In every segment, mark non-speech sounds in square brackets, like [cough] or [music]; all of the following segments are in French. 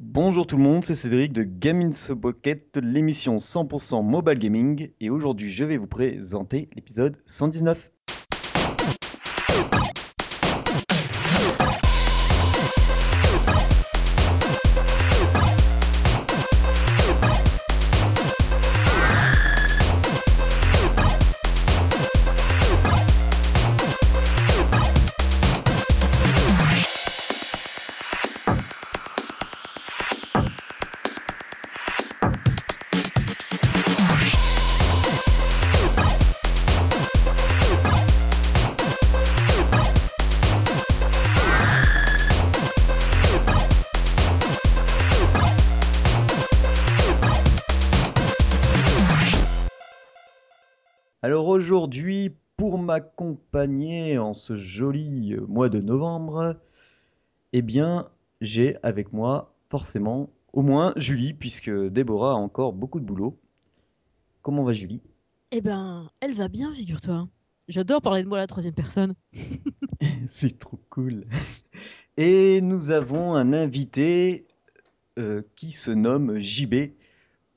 Bonjour tout le monde, c'est Cédric de Gaming Pocket, l'émission 100% mobile gaming, et aujourd'hui je vais vous présenter l'épisode 119. M'accompagner en ce joli euh, mois de novembre, eh bien, j'ai avec moi forcément au moins Julie, puisque Déborah a encore beaucoup de boulot. Comment va Julie? Eh ben, elle va bien, figure-toi. J'adore parler de moi à la troisième personne. [laughs] [laughs] C'est trop cool. Et nous avons un invité euh, qui se nomme JB.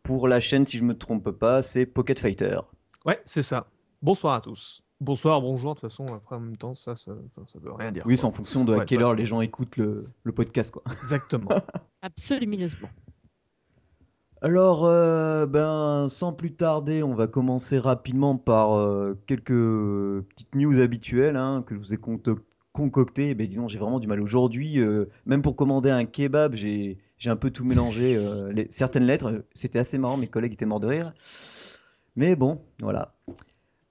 Pour la chaîne, si je me trompe pas, c'est Pocket Fighter. Ouais, c'est ça. Bonsoir à tous. Bonsoir, bonjour, de toute façon, après en même temps, ça, ça, ça veut rien dire. Oui, c'est en fonction de à quelle heure les gens écoutent le, le podcast, quoi. [laughs] Exactement. Absolument. Alors, euh, ben, sans plus tarder, on va commencer rapidement par euh, quelques petites news habituelles hein, que je vous ai concoctées. Ben, dis donc, j'ai vraiment du mal aujourd'hui. euh, même pour commander un kebab, j'ai j'ai un peu tout mélangé. euh, les- certaines lettres, c'était assez marrant, mes collègues étaient morts de rire. Mais bon, voilà.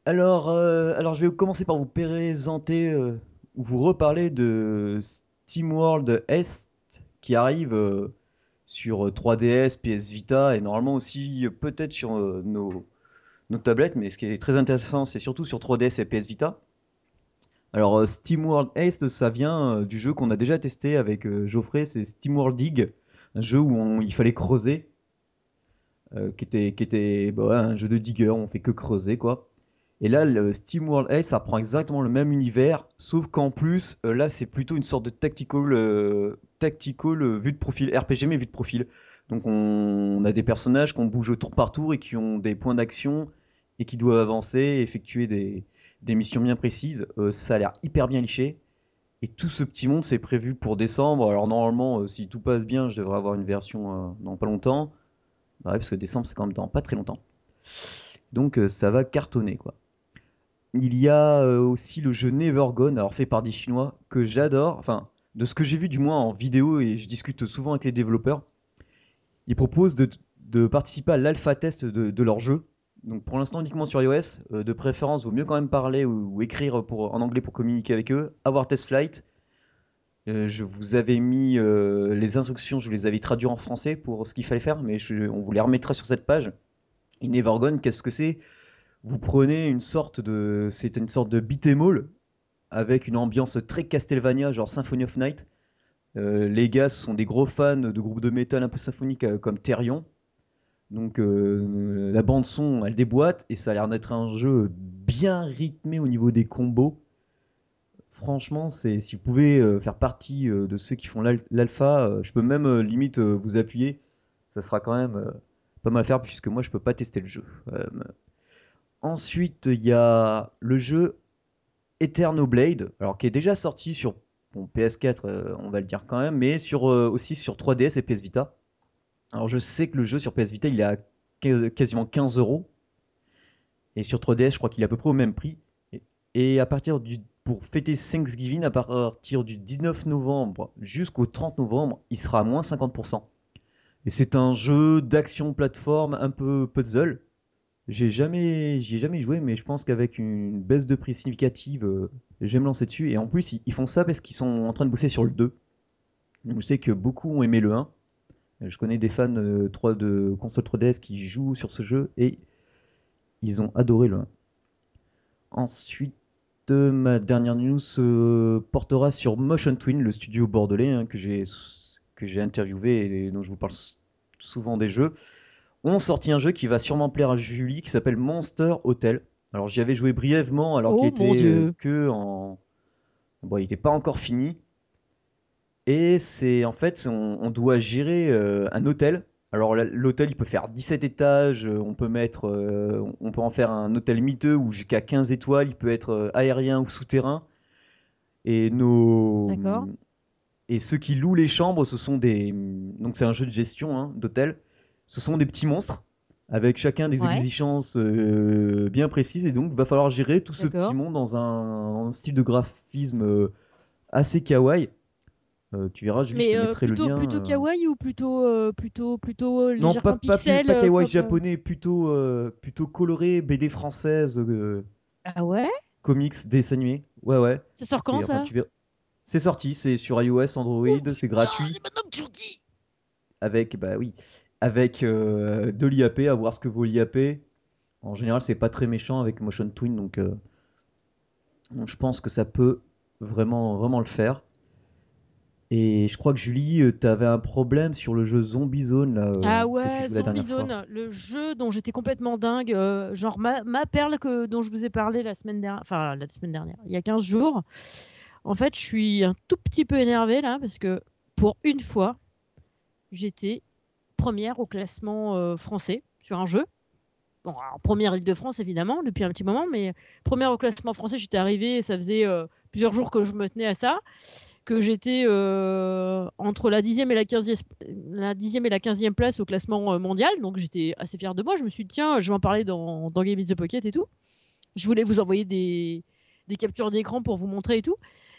Alors, euh, alors je vais commencer par vous présenter euh, ou vous reparler de SteamWorld Est qui arrive euh, sur euh, 3DS, PS Vita et normalement aussi peut-être sur nos, nos tablettes, mais ce qui est très intéressant, c'est surtout sur 3DS et PS Vita. Alors, SteamWorld Est, ça vient du jeu qu'on a déjà testé avec Geoffrey, c'est SteamWorld Dig, un jeu où on- il fallait creuser, qui était, qui était bah un jeu de digger, on fait que creuser quoi. Et là, le SteamWorld Ace, ça prend exactement le même univers, sauf qu'en plus, euh, là, c'est plutôt une sorte de tactical, euh, tactical euh, vue de profil, RPG mais vue de profil. Donc on, a des personnages qu'on bouge tour par tour et qui ont des points d'action et qui doivent avancer, et effectuer des, missions bien précises. Ça a l'air hyper bien liché. Et tout ce petit monde, c'est prévu pour décembre. Alors normalement, si tout passe bien, je devrais avoir une version dans pas longtemps. Bah ouais, parce que décembre, c'est quand même dans pas très longtemps. Donc ça va cartonner, quoi. Il y a euh, aussi le jeu Never Gone, alors fait par des Chinois, que j'adore. Enfin, de ce que j'ai vu du moins en vidéo, et je discute souvent avec les développeurs, ils proposent de, participer à l'alpha test de, leur jeu. Donc pour l'instant uniquement sur iOS, euh, de préférence, vaut mieux quand même parler ou, écrire en anglais pour communiquer avec eux, avoir test flight. Euh, je vous avais mis les instructions, je vous les avais traduites en français pour ce qu'il fallait faire, mais on vous les remettra sur cette page. Et Never Gone, qu'est-ce que c'est? Vous prenez une sorte de c'est une sorte de beat'em avec une ambiance très Castlevania genre Symphony of Night. Euh, les gars sont des gros fans de groupes de métal un peu symphoniques euh, comme Therion. Donc euh, la bande son elle déboîte et ça a l'air d'être un jeu bien rythmé au niveau des combos. Franchement c'est si vous pouvez faire partie de ceux qui font l'al- l'alpha je peux même limite vous appuyer. Ça sera quand même pas mal à faire puisque moi je peux pas tester le jeu Ensuite, il y a le jeu alors qui est déjà sorti sur bon, PS4, euh, on va le dire quand même, mais euh, aussi sur 3DS et PS Vita. Alors je sais que le jeu sur PS Vita, il est à qu- quasiment 15 euros. Et sur 3DS, je crois qu'il est à peu près au même prix. Et, et à partir du, pour fêter Thanksgiving, à partir du 19 novembre jusqu'au 30 novembre, il sera à moins 50%. Et c'est un jeu d'action plateforme un peu puzzle. J'ai jamais, j'y ai jamais joué, mais je pense qu'avec une baisse de prix significative, euh, je vais me lancer dessus. Et en plus, ils, font ça parce qu'ils sont en train de bosser sur le 2. Donc je sais que beaucoup ont aimé le 1. Je connais des fans euh, 3 de console 3DS qui jouent sur ce jeu et ils ont adoré le 1. Ensuite, euh, ma dernière news se portera sur Motion Twin, le studio bordelais hein, que j'ai que j'ai interviewé et dont je vous parle souvent des jeux ont sorti un jeu qui va sûrement plaire à Julie qui s'appelle Monster Hotel. Alors j'y avais joué brièvement alors Oh, qu'il était euh, que en bon, il n'était pas encore fini. Et c'est en fait, on, on doit gérer euh, un hôtel. Alors l'hôtel, il peut faire 17 étages, euh, on peut mettre, euh, on peut en faire un hôtel miteux ou jusqu'à 15 étoiles, il peut être aérien ou souterrain. Et nos D'accord. et ceux qui louent les chambres, ce sont des donc c'est un jeu de gestion hein, d'hôtel. Ce sont des petits monstres avec chacun des Ouais. exigences euh, bien précises et donc va falloir gérer tout ce petit monde dans un, un style de graphisme euh, assez kawaii. Euh, tu verras, je Mais te mettrai plutôt, le lien. plutôt kawaii ou plutôt, plutôt, plutôt Non, pas, pas, pixel pas kawaii comme, japonais, plutôt, plutôt coloré, BD française, Ah ouais? comics, dessins animés. Ouais, ouais. Ça sort quand ça? C'est sorti, c'est sur iOS, Android, c'est gratuit. Ah, maintenant que tu le dis avec bah oui avec euh, de l'IAP à voir ce que vaut l'IAP en général c'est pas très méchant avec Motion Twin donc, euh, donc je pense que ça peut vraiment vraiment le faire et je crois que Julie tu avais un problème sur le jeu Zombie Zone là euh, Ah ouais, Zombie. Zone, le jeu dont j'étais complètement dingue, euh, genre ma, ma perle que, dont je vous ai parlé la semaine dernière, enfin la semaine dernière, il y a 15 jours. En fait, je suis un tout petit peu énervée là parce que pour une fois, j'étais première au classement euh, français sur un jeu. Bon, première Île-de-France évidemment depuis un petit moment, mais première au classement français, j'étais arrivée, et ça faisait euh, plusieurs jours que je me tenais à ça, que j'étais euh, entre la 10e et la 15e, la 10e et la 15e place au classement mondial, donc j'étais assez fière de moi. Je me suis dit, tiens, je vais en parler dans, Game in the Pocket et tout. Je voulais vous envoyer des, des captures d'écran pour vous montrer et tout.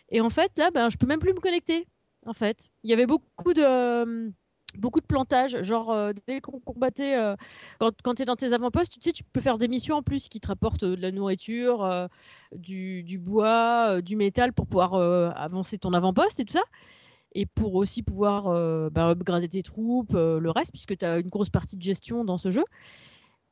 Et en fait, là, ben, je peux même plus me connecter. En fait, il y avait beaucoup de beaucoup de plantage. Genre, euh, dès qu'on combattait, euh, quand, quand tu es dans tes avant-postes, tu sais, tu peux faire des missions en plus qui te rapportent euh, de la nourriture, du, bois, du métal pour pouvoir avancer ton avant-poste et tout ça. Et pour aussi pouvoir bah, upgrader tes troupes, le reste, puisque tu as une grosse partie de gestion dans ce jeu.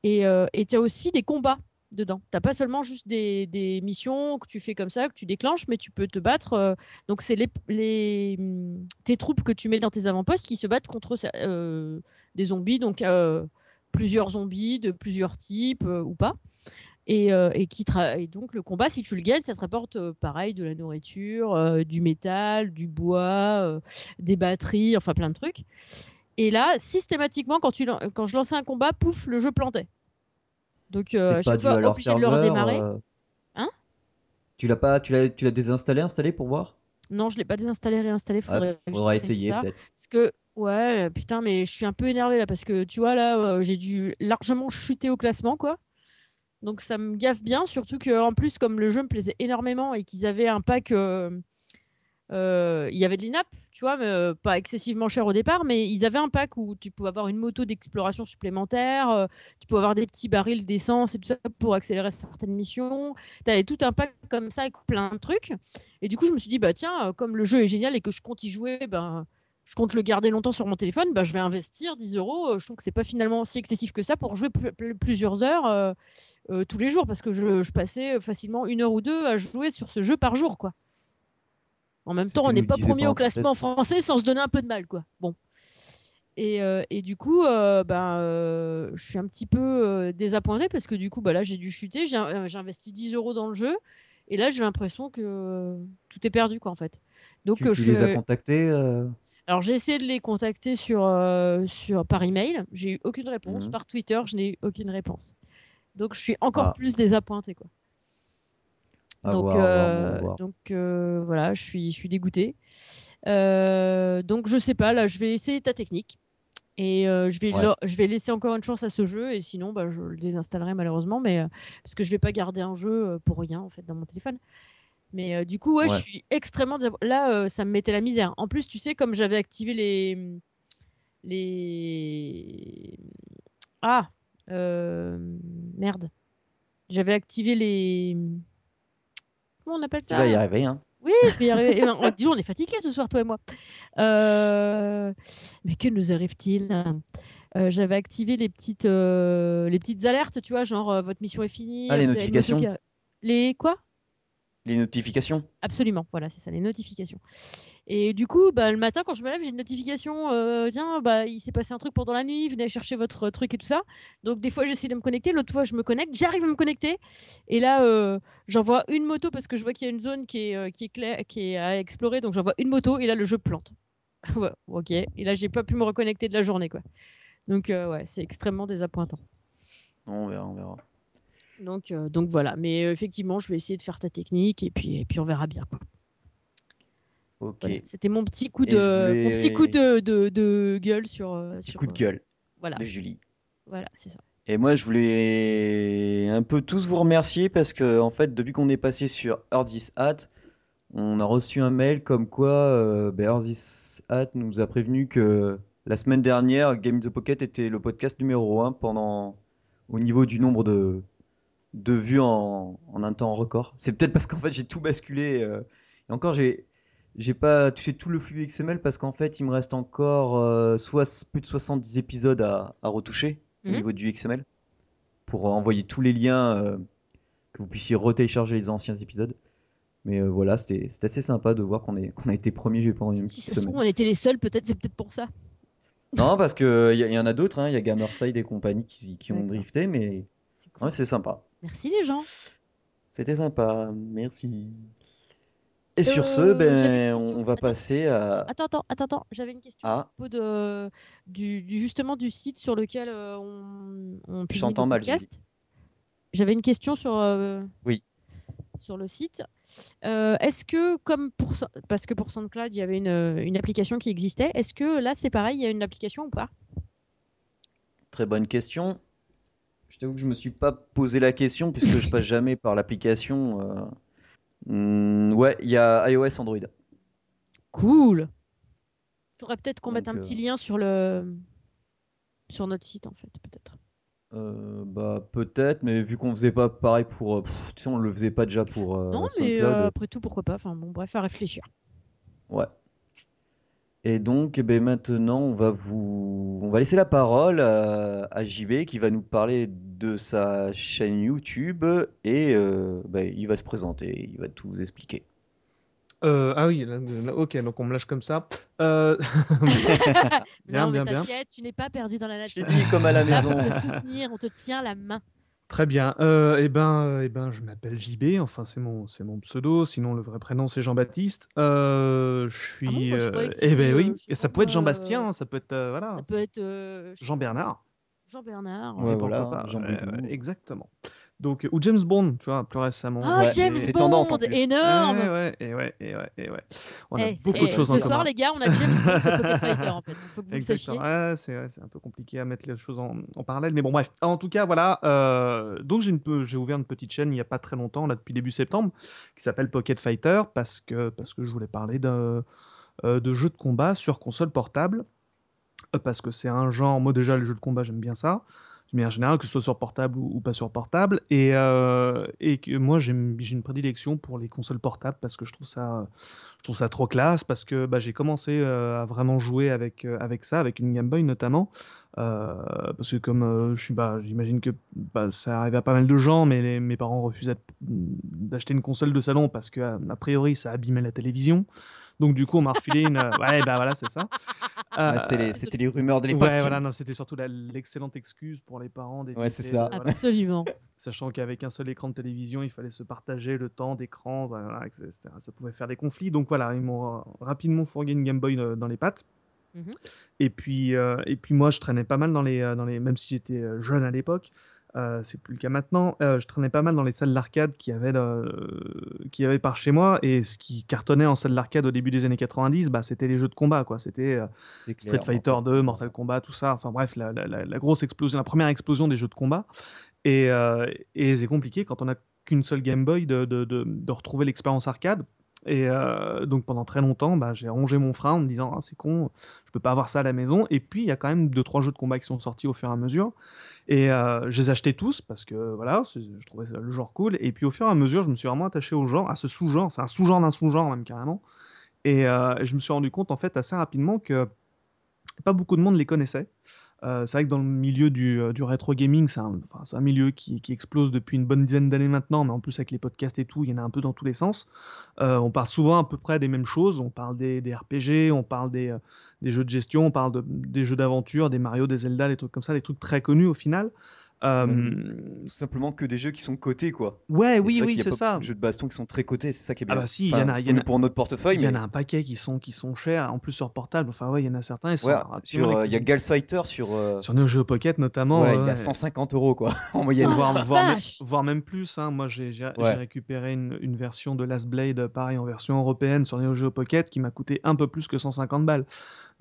Et tu as aussi des combats dedans. T'as pas seulement juste des, des missions que tu fais comme ça, que tu déclenches, mais tu peux te battre. euh, donc c'est les, les, hum, tes troupes que tu mets dans tes avant-postes qui se battent contre euh, des zombies, donc euh, plusieurs zombies de plusieurs types ou pas. Et, et qui et donc le combat, si tu le gagnes, ça te rapporte pareil de la nourriture, du métal, du bois, des batteries, enfin plein de trucs. Et là, systématiquement, quand, tu, quand je lançais un combat, pouf, le jeu plantait. Donc euh, pas fois, leur obligé de le redémarrer. euh, Hein? Tu l'as pas tu l'as tu l'as désinstallé installé pour voir? Non, je l'ai pas désinstallé, réinstallé. Ah, Faudrait, que faudra essayer peut-être Parce que, ouais, putain, mais je suis un peu énervé là parce que tu vois, là, euh, j'ai dû largement chuter au classement, quoi. Donc ça me gaffe bien, surtout que en plus, comme le jeu me plaisait énormément et qu'ils avaient un pack. euh, il y avait de l'INAP, tu vois, mais, euh, pas excessivement cher au départ, mais ils avaient un pack où tu pouvais avoir une moto d'exploration supplémentaire, euh, tu pouvais avoir des petits barils d'essence et tout ça pour accélérer certaines missions. Tu avais tout un pack comme ça avec plein de trucs. Et du coup, je me suis dit, bah tiens, euh, comme le jeu est génial et que je compte y jouer, ben, je compte le garder longtemps sur mon téléphone, bah, je vais investir 10 euros. Euh, Je trouve que c'est pas finalement si excessif que ça pour jouer plus- plus- plusieurs heures euh, euh, tous les jours, parce que je, je passais facilement une heure ou deux à jouer sur ce jeu par jour, quoi. En même temps, on n'est pas premier au classement français sans se donner un peu de mal, quoi. Bon. Et, euh, et du coup, euh, ben, euh, je suis un petit peu désappointée parce que du coup, bah, là, j'ai dû chuter. J'ai investi 10 euros dans le jeu. Et là, j'ai l'impression que tout est perdu, quoi, en fait. Donc, tu, tu je... les as contactés Alors, j'ai essayé de les contacter sur, sur, par email. J'ai eu aucune réponse. Mhm. Par Twitter, je n'ai eu aucune réponse. Donc, je suis encore Ah. plus désappointée, quoi. À donc, voir, à voir, euh, voir. donc euh, voilà, je suis, je suis dégoûtée. Euh, donc je sais pas, là, je vais essayer ta technique et je vais, Ouais. lo- je vais laisser encore une chance à ce jeu et sinon, bah, je le désinstallerai malheureusement, mais parce que je vais pas garder un jeu pour rien en fait dans mon téléphone. Mais du coup, ouais, Ouais. je suis extrêmement là, ça me mettait la misère. En plus, tu sais, comme j'avais activé les les ah merde, j'avais activé les comment on appelle Tu ça? vas y arriver, hein. Oui, je vais y arriver. Eh donc, on est fatigués ce soir, toi et moi. Euh, Mais que nous arrive-t-il? Euh, J'avais activé les petites, euh, les petites alertes, tu vois, genre euh, votre mission est finie. Ah, les notifications. qui Les quoi? Les notifications. Absolument, voilà, c'est ça, les notifications. Et du coup, bah, le matin, quand je me lève, j'ai une notification. euh, tiens, bah, il s'est passé un truc pendant la nuit. Venez chercher votre truc et tout ça. Donc des fois, j'essaie de me connecter. L'autre fois, je me connecte. J'arrive à me connecter. Et là, euh, j'envoie une moto parce que je vois qu'il y a une zone qui est, euh, qui est claire, qui est à explorer. Donc j'envoie une moto. Et là, le jeu plante. [laughs] ouais, ok. Et là, j'ai pas pu me reconnecter de la journée, quoi. Donc euh, ouais, c'est extrêmement désappointant. On verra, on verra. Donc, donc voilà. Mais effectivement, je vais essayer de faire ta technique et puis, et puis on verra bien. Quoi. Ok. Voilà. C'était mon petit coup de, je voulais- mon petit coup de, de, de gueule sur. Petit sur, coup de gueule Voilà, de Julie. voilà, c'est ça. Et moi, je voulais un peu tous vous remercier parce que, en fait, depuis qu'on est passé sur Earth This Hat, on a reçu un mail comme quoi euh, ben, Hat nous a prévenu que la semaine dernière, Game in the Pocket était le podcast numéro 1 pendant, au niveau du nombre de, de vues en, en un temps record. C'est peut-être parce qu'en fait, j'ai tout basculé. euh, et encore, j'ai, j'ai pas touché tout le flux XML parce qu'en fait, il me reste encore euh, soit plus de 70 épisodes à, à retoucher au Mhm. niveau du XML pour envoyer tous les liens euh, que vous puissiez retélécharger les anciens épisodes. Mais euh, voilà, c'était assez sympa de voir qu'on a été premier pendant une Si petite semaine. on était les seuls, peut-être, c'est peut-être pour ça. Non, parce que il y, y en a d'autres, hein, il y a Gamerside et compagnie qui, qui ont drifté, mais C'est cool. ouais, c'est sympa. Merci les gens. C'était sympa, merci. Et sur Euh, ce, j'avais ben, on, va Attends. passer à. Attends, attends, attends, attends. J'avais une question Ah. à propos de, du, du- justement du site sur lequel euh, on, on publie mal. J'avais une question sur, euh, Oui. sur le site. Euh, est-ce que, comme pour parce que pour SoundCloud, il y avait une, une application qui existait, est-ce que là c'est pareil, il y a une application ou pas? Très bonne question. Je t'avoue que je me suis pas posé la question puisque je passe jamais par l'application. euh. Hmm, ouais, il y a iOS, Android. Cool. Faudrait peut-être qu'on mette un euh, petit lien sur le sur notre site en fait, peut-être. Euh, bah peut-être, mais vu qu'on faisait pas pareil pour, euh, pff, tu sais, on le faisait pas déjà pour euh, non, mais euh, après tout, pourquoi pas? Enfin bon, bref, à réfléchir. Ouais. Et donc, eh ben maintenant, on va vous, on va laisser la parole à, à JB qui va nous parler de sa chaîne YouTube et euh, ben, il va se présenter, il va tout vous expliquer. Euh, ah oui, là, là, ok, donc on me lâche comme ça. Euh, [laughs] [laughs] bien, non, mais bien, bien. t'inquiète, tu n'es pas perdu dans la Je nature. dit comme à la On est là maison. pour te soutenir, on te tient la main. Très bien. Euh, eh ben, euh, eh ben, je m'appelle JB. Enfin, c'est mon, c'est mon pseudo. Sinon, le vrai prénom c'est Jean-Baptiste. Euh, je suis. Ah bon, moi, je eh ben oui. euh, je ça peut être Jean-Bastien. euh, Ça peut être euh, voilà. Ça peut être euh, je sais Jean Bernard. Jean Bernard. Ouais, voilà, pas, Jean exactement. Donc, ou James Bond, tu vois, plus récemment. Ah, Ouais, James Bond, tendance, en plus. énorme. Ouais, ouais, et ouais, et ouais, et ouais. On a Eh, beaucoup de choses ce en soir, commun. les gars, on a James Bond Pocket Fighter en fait. Faut que vous le Exactement. Ouais, c'est ouais, un peu compliqué à mettre les choses en, en parallèle, mais bon bref. En tout cas, voilà. euh, donc j'ai ouvert une petite chaîne il y a pas très longtemps, là depuis début septembre, qui s'appelle Pocket Fighter parce que parce que je voulais parler de euh, de jeux de combat sur console portable euh, parce que c'est un genre. Moi déjà, les jeux de combat, j'aime bien ça. Mais en général, que ce soit sur portable ou, pas sur portable, et, euh, et que moi j'ai une prédilection pour les consoles portables parce que je trouve ça, je trouve ça trop classe parce que bah, j'ai commencé euh, à vraiment jouer avec euh, avec ça, avec une Game Boy notamment, parce que comme euh, je suis, bah, j'imagine que bah, ça arrive à pas mal de gens, mais les- mes parents refusaient d'acheter une console de salon parce que a priori ça abîmait la télévision. Donc du coup on m'a refilé une, ouais bah voilà c'est ça. Ouais, c'était les, Euh, rumeurs de l'époque. Ouais, voilà, non, c'était surtout l'excellente excuse pour les parents d'éviter. Ouais, c'est ça. euh, voilà. Absolument. Sachant qu'avec un seul écran de télévision, il fallait se partager le temps d'écran, voilà, etc. ça pouvait faire des conflits. Donc voilà, ils m'ont euh, rapidement fourgué une Game Boy euh, dans les pattes. Mhm. Et puis, euh, et puis moi, je traînais pas mal dans les, euh, dans les, même si j'étais euh, jeune à l'époque, euh, c'est plus le cas maintenant. euh, je traînais pas mal dans les salles d'arcade qui avaient, qui avaient par chez moi. Et ce qui cartonnait en salle d'arcade au début des années 90, bah, c'était les jeux de combat, quoi. C'était Street Fighter 2, Mortal Kombat, tout ça. Enfin bref, la, la- la- la grosse explosion, la première explosion des jeux de combat. Et, et c'est compliqué quand on n'a qu'une seule Game Boy de, de, de, de retrouver l'expérience arcade. Et euh, donc pendant très longtemps, bah, j'ai rongé mon frein en me disant ah, c'est con, je peux pas avoir ça à la maison. Et puis il y a quand même deux trois jeux de combat qui sont sortis au fur et à mesure. Et euh, je les achetais tous parce que voilà, je trouvais le genre cool. Et puis au fur et à mesure, je me suis vraiment attaché au genre, à ce sous-genre. C'est un sous-genre d'un sous-genre même carrément. Et euh, je me suis rendu compte en fait assez rapidement que pas beaucoup de monde les connaissait. Euh, c'est vrai que dans le milieu du, euh, du rétro gaming, c'est un, enfin, un milieu qui, qui explose depuis une bonne dizaine d'années maintenant, mais en plus avec les podcasts et tout, il y en a un peu dans tous les sens. Euh, on parle souvent à peu près des mêmes choses. On parle des, des RPG, on parle des, euh, des jeux de gestion, on parle de, des jeux d'aventure, des Mario, des Zelda, des trucs comme ça, des trucs très connus au final. Euh, Tout simplement que des jeux qui sont cotés, quoi. ouais, oui, oui, qu'il y a c'est ça. beaucoup de jeux de baston qui sont très cotés, c'est ça qui est Ah bien. bah si, il y en a- il y en a- pour notre portefeuille, Il y en a un paquet qui sont, qui sont chers, en plus sur portable. Enfin, ouais, il y en a certains, ils sont ouais, sur, euh, il y a. Gals Fighter sur, euh, Sur Neo Geo Pocket notamment. ouais, ouais, il y a ouais. 150 euros, quoi, [laughs] en moyenne. Voire, la voire, même, vache voire même plus. hein. Moi, j'ai récupéré une, une version de Last Blade, pareil, en version européenne sur Neo Geo Pocket, qui m'a coûté un peu plus que 150 balles.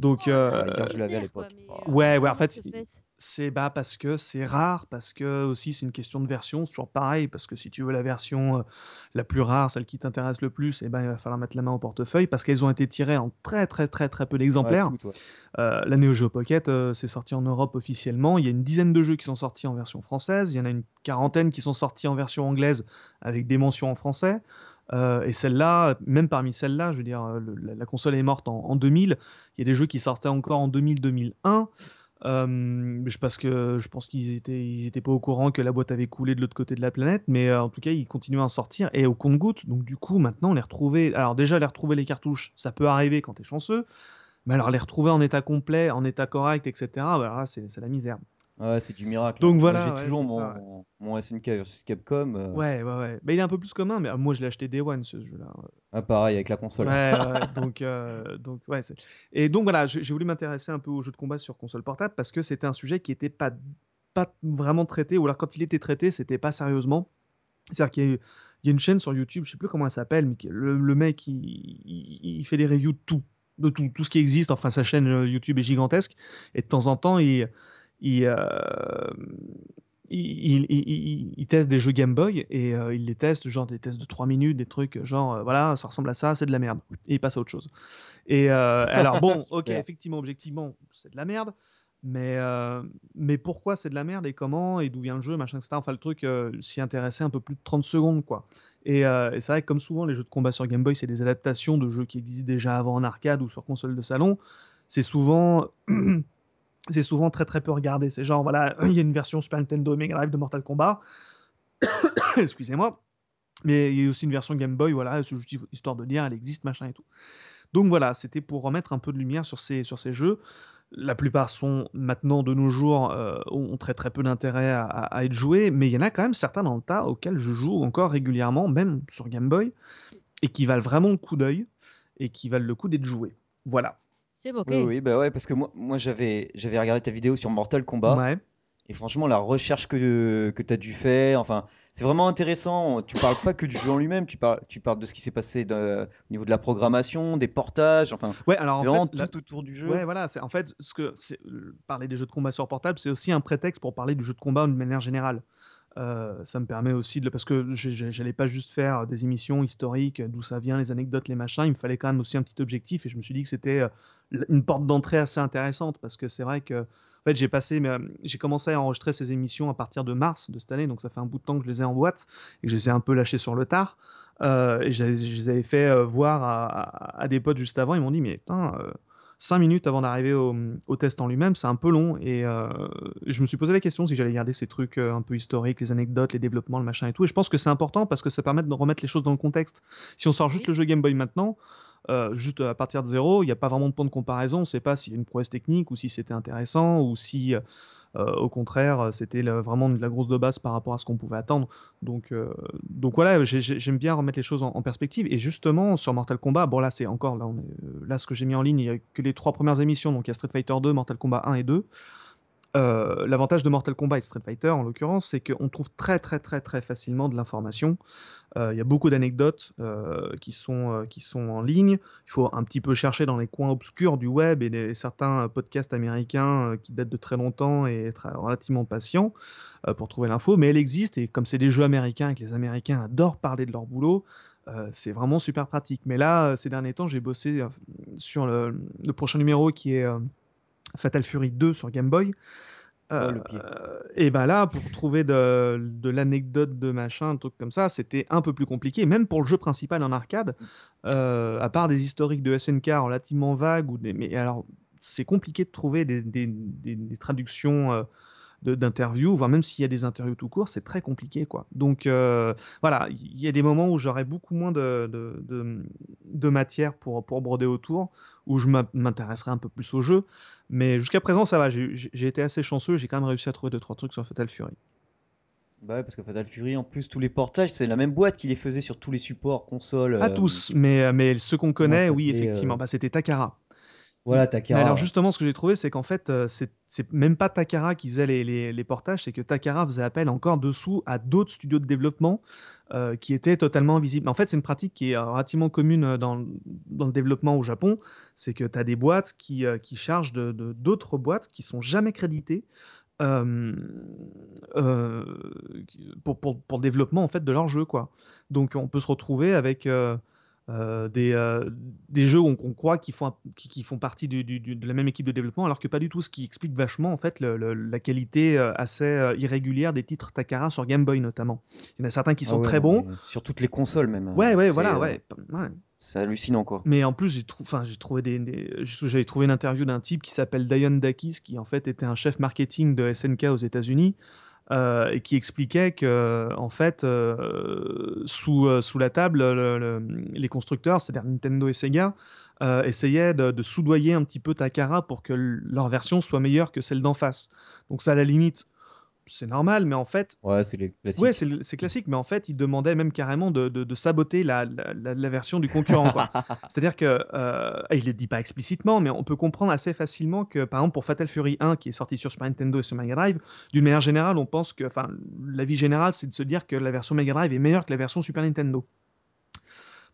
Donc, Oh, euh, ouais, je l'avais à l'époque. Ouais, ouais, en fait, il- c'est bah, parce que c'est rare, parce que aussi c'est une question de version, c'est toujours pareil, parce que si tu veux la version euh, la plus rare, celle qui t'intéresse le plus, eh ben, il va falloir mettre la main au portefeuille, parce qu'elles ont été tirées en très très très très peu Ouais, d'exemplaires. toutes, ouais. Euh, la Neo Geo Pocket, euh, c'est sorti en Europe officiellement. Il y a une dizaine de jeux qui sont sortis en version française. Il y en a une quarantaine qui sont sortis en version anglaise avec des mentions en français. Euh, et celle-là, même parmi celles-là, je veux dire, le- la console est morte en, en 2000. Il y a des jeux qui sortaient encore en 2000-2001. Parce que je pense qu'ils étaient, ils étaient pas au courant que la boîte avait coulé de l'autre côté de la planète, mais euh, en tout cas, ils continuaient à en sortir et au compte-gouttes. Donc, du coup, maintenant, les retrouver. Alors, déjà, les retrouver les cartouches, ça peut arriver quand t'es chanceux. Mais alors, les retrouver en état complet, en état correct, etc., bah, c'est la misère. Ouais, c'est du miracle. Donc hein. voilà, j'ai toujours mon, ça, mon SNK versus Capcom. euh, Ouais, ouais, ouais. Mais il est un peu plus commun, mais euh, moi, je l'ai acheté Day One, ce jeu-là. ah, pareil avec la console. Ouais, ouais, [laughs] donc, euh, donc, ouais. Et donc voilà, j'ai voulu m'intéresser un peu aux jeux de combat sur console portable parce que c'était un sujet qui était pas, pas vraiment traité, ou alors quand il était traité, c'était pas sérieusement. C'est-à-dire qu'il y, a eu- il y a une chaîne sur YouTube, je sais plus comment elle s'appelle, mais le, le mec, il, il- il fait des reviews de tout, de tout, tout ce qui existe. Enfin, sa chaîne euh, YouTube est gigantesque, et de temps en temps, il, il, euh, il, teste des jeux Game Boy et euh, il les teste, genre des tests de 3 minutes, des trucs genre euh, voilà, ça ressemble à ça, c'est de la merde. Et il passe à autre chose. Et alors bon, [laughs] ok, effectivement, objectivement, c'est de la merde. Mais, euh, mais pourquoi c'est de la merde et comment et d'où vient le jeu, machin, etc. Enfin, le truc euh, s'y intéresser un peu plus de 30 secondes, quoi. Et, euh, et c'est vrai que comme souvent, les jeux de combat sur Game Boy, c'est des adaptations de jeux qui existent déjà avant en arcade ou sur console de salon. C'est souvent [clears throat] c'est souvent très très peu regardé. C'est genre, voilà, [clears throat] il y a une version Super Nintendo Mega Drive de Mortal Kombat. [coughs] Excusez-moi. Mais il y a aussi une version Game Boy, voilà, histoire de dire, elle existe, machin et tout. Donc voilà, c'était pour remettre un peu de lumière sur ces, sur ces jeux. La plupart sont maintenant de nos jours euh, ont très très peu d'intérêt à- à être joués, mais il y en a quand même certains dans le tas auxquels je joue encore régulièrement, même sur Game Boy, et qui valent vraiment le coup d'œil et qui valent le coup d'être joués. Voilà. C'est ok. Oui, oui, bah ouais, parce que moi, moi j'avais, j'avais regardé ta vidéo sur Mortal Kombat. Ouais. Et franchement, la recherche que, que tu as dû faire, enfin, c'est vraiment intéressant. Tu parles pas que du jeu en lui-même, tu parles, tu parles de ce qui s'est passé de- au niveau de la programmation, des portages, enfin, Ouais, alors en c'est vraiment fait, la- tout autour du jeu. Ouais, voilà, c'est en fait ce que euh, parler des jeux de combat sur portable, c'est aussi un prétexte pour parler du jeu de combat d'une manière générale. Euh, ça me permet aussi de parce que j'allais pas juste faire des émissions historiques, d'où ça vient, les anecdotes, les machins. Il me fallait quand même aussi un petit objectif et je me suis dit que c'était euh, une porte d'entrée assez intéressante parce que c'est vrai que en fait j'ai passé, euh, j'ai commencé à enregistrer ces émissions à partir de mars de cette année, donc ça fait un bout de temps que je les ai en boîte et que je les ai un peu lâchées sur le tard. Et je les avais fait voir à, des potes juste avant. Ils m'ont dit mais putain. 5 minutes avant d'arriver au, au test en lui-même, c'est un peu long. Et euh, je me suis posé la question si j'allais garder ces trucs euh, un peu historiques, les anecdotes, les développements, le machin et tout. Et je pense que c'est important parce que ça permet de remettre les choses dans le contexte. Si on sort juste Oui. le jeu Game Boy maintenant, euh, juste à partir de zéro, il n'y a pas vraiment de point de comparaison. On ne sait pas s'il y a une prouesse technique ou si c'était intéressant ou si, euh, au contraire, c'était le- vraiment de la grosse de base par rapport à ce qu'on pouvait attendre. Donc, euh, donc voilà, j'ai- j'ai- j'aime bien remettre les choses en, perspective. Et justement, sur Mortal Kombat, bon là, c'est encore là, euh, là ce que j'ai mis en ligne, il n'y a que les trois premières émissions. Donc il y a Street Fighter 2, Mortal Kombat 1 et 2. Euh, L'avantage de Mortal Kombat et Street Fighter, en l'occurrence, c'est qu'on trouve très très très très facilement de l'information. Euh, Il y a beaucoup d'anecdotes euh, qui, sont, qui sont en ligne. Il faut un petit peu chercher dans les coins obscurs du web et certains podcasts américains qui datent de très longtemps et être relativement patient pour trouver l'info. Mais elle existe et comme c'est des jeux américains et que les Américains adorent parler de leur boulot, c'est vraiment super pratique. Mais là, ces derniers temps, j'ai bossé sur le, prochain numéro qui est Fatal Fury 2 sur Game Boy. Oh, pied. Euh, et ben là, pour trouver de, de l'anecdote de machin, un truc comme ça, c'était un peu plus compliqué, même pour le jeu principal en arcade, euh, à part des historiques de SNK relativement vagues, ou des, mais alors c'est compliqué de trouver des, des, des, traductions euh, d'interviews, voire même s'il y a des interviews tout court, c'est très compliqué, quoi. Donc euh, voilà, il y a des moments où j'aurais beaucoup moins de, de, de, de, matière pour, pour broder autour, où je m'intéresserai un peu plus au jeu. Mais jusqu'à présent, ça va, j'ai été assez chanceux, j'ai quand même réussi à trouver deux trois trucs sur Fatal Fury. Bah ouais, parce que Fatal Fury, en plus, tous les portages, c'est la même boîte qui les faisait sur tous les supports, consoles. Pas euh, tous, mais, mais ceux qu'on connaît, oui, effectivement. Euh, bah, c'était Takara. Voilà, Takara. Mais alors justement, ce que j'ai trouvé, c'est qu'en fait, euh, c'est même pas Takara qui faisait les, les, les portages, c'est que Takara faisait appel encore dessous à d'autres studios de développement euh, qui étaient totalement invisibles. En fait, c'est une pratique qui est relativement commune dans, dans le développement au Japon, c'est que tu as des boîtes qui, euh, qui chargent d'autres de, boîtes qui sont jamais créditées. Euh, euh, pour, pour, pour, le développement en fait de leur jeu quoi. Donc on peut se retrouver avec euh, des, euh, des jeux qu'on croit qu'ils font, qui, font partie du, du, de la même équipe de développement, alors que pas du tout, ce qui explique vachement en fait le, la qualité euh, assez irrégulière des titres Takara sur Game Boy notamment. Il y en a certains qui ah sont très bons. Sur toutes les consoles même. Ouais, ouais, voilà, ouais. ouais. C'est hallucinant quoi. Mais en plus, j'ai enfin, j'ai trouvé des, j'avais trouvé une interview d'un type qui s'appelle Dion Dakis, qui en fait était un chef marketing de SNK aux États-Unis. Euh, et qui expliquait que en fait euh, sous, euh, sous la table les constructeurs c'est-à-dire Nintendo et Sega essayaient de, de, soudoyer un petit peu Takara pour que leur version soit meilleure que celle d'en face. Donc ça à la limite c'est normal, mais en fait. Ouais, c'est classique. Ouais, c'est classique, mais en fait, il demandait même carrément de, de, de saboter la, la, la, version du concurrent. [laughs] C'est-à-dire que, euh, il le dit pas explicitement, mais on peut comprendre assez facilement que, par exemple, pour Fatal Fury 1, qui est sorti sur Super Nintendo et sur Mega Drive, d'une manière générale, on pense que, enfin, l'avis général, c'est de se dire que la version Mega Drive est meilleure que la version Super Nintendo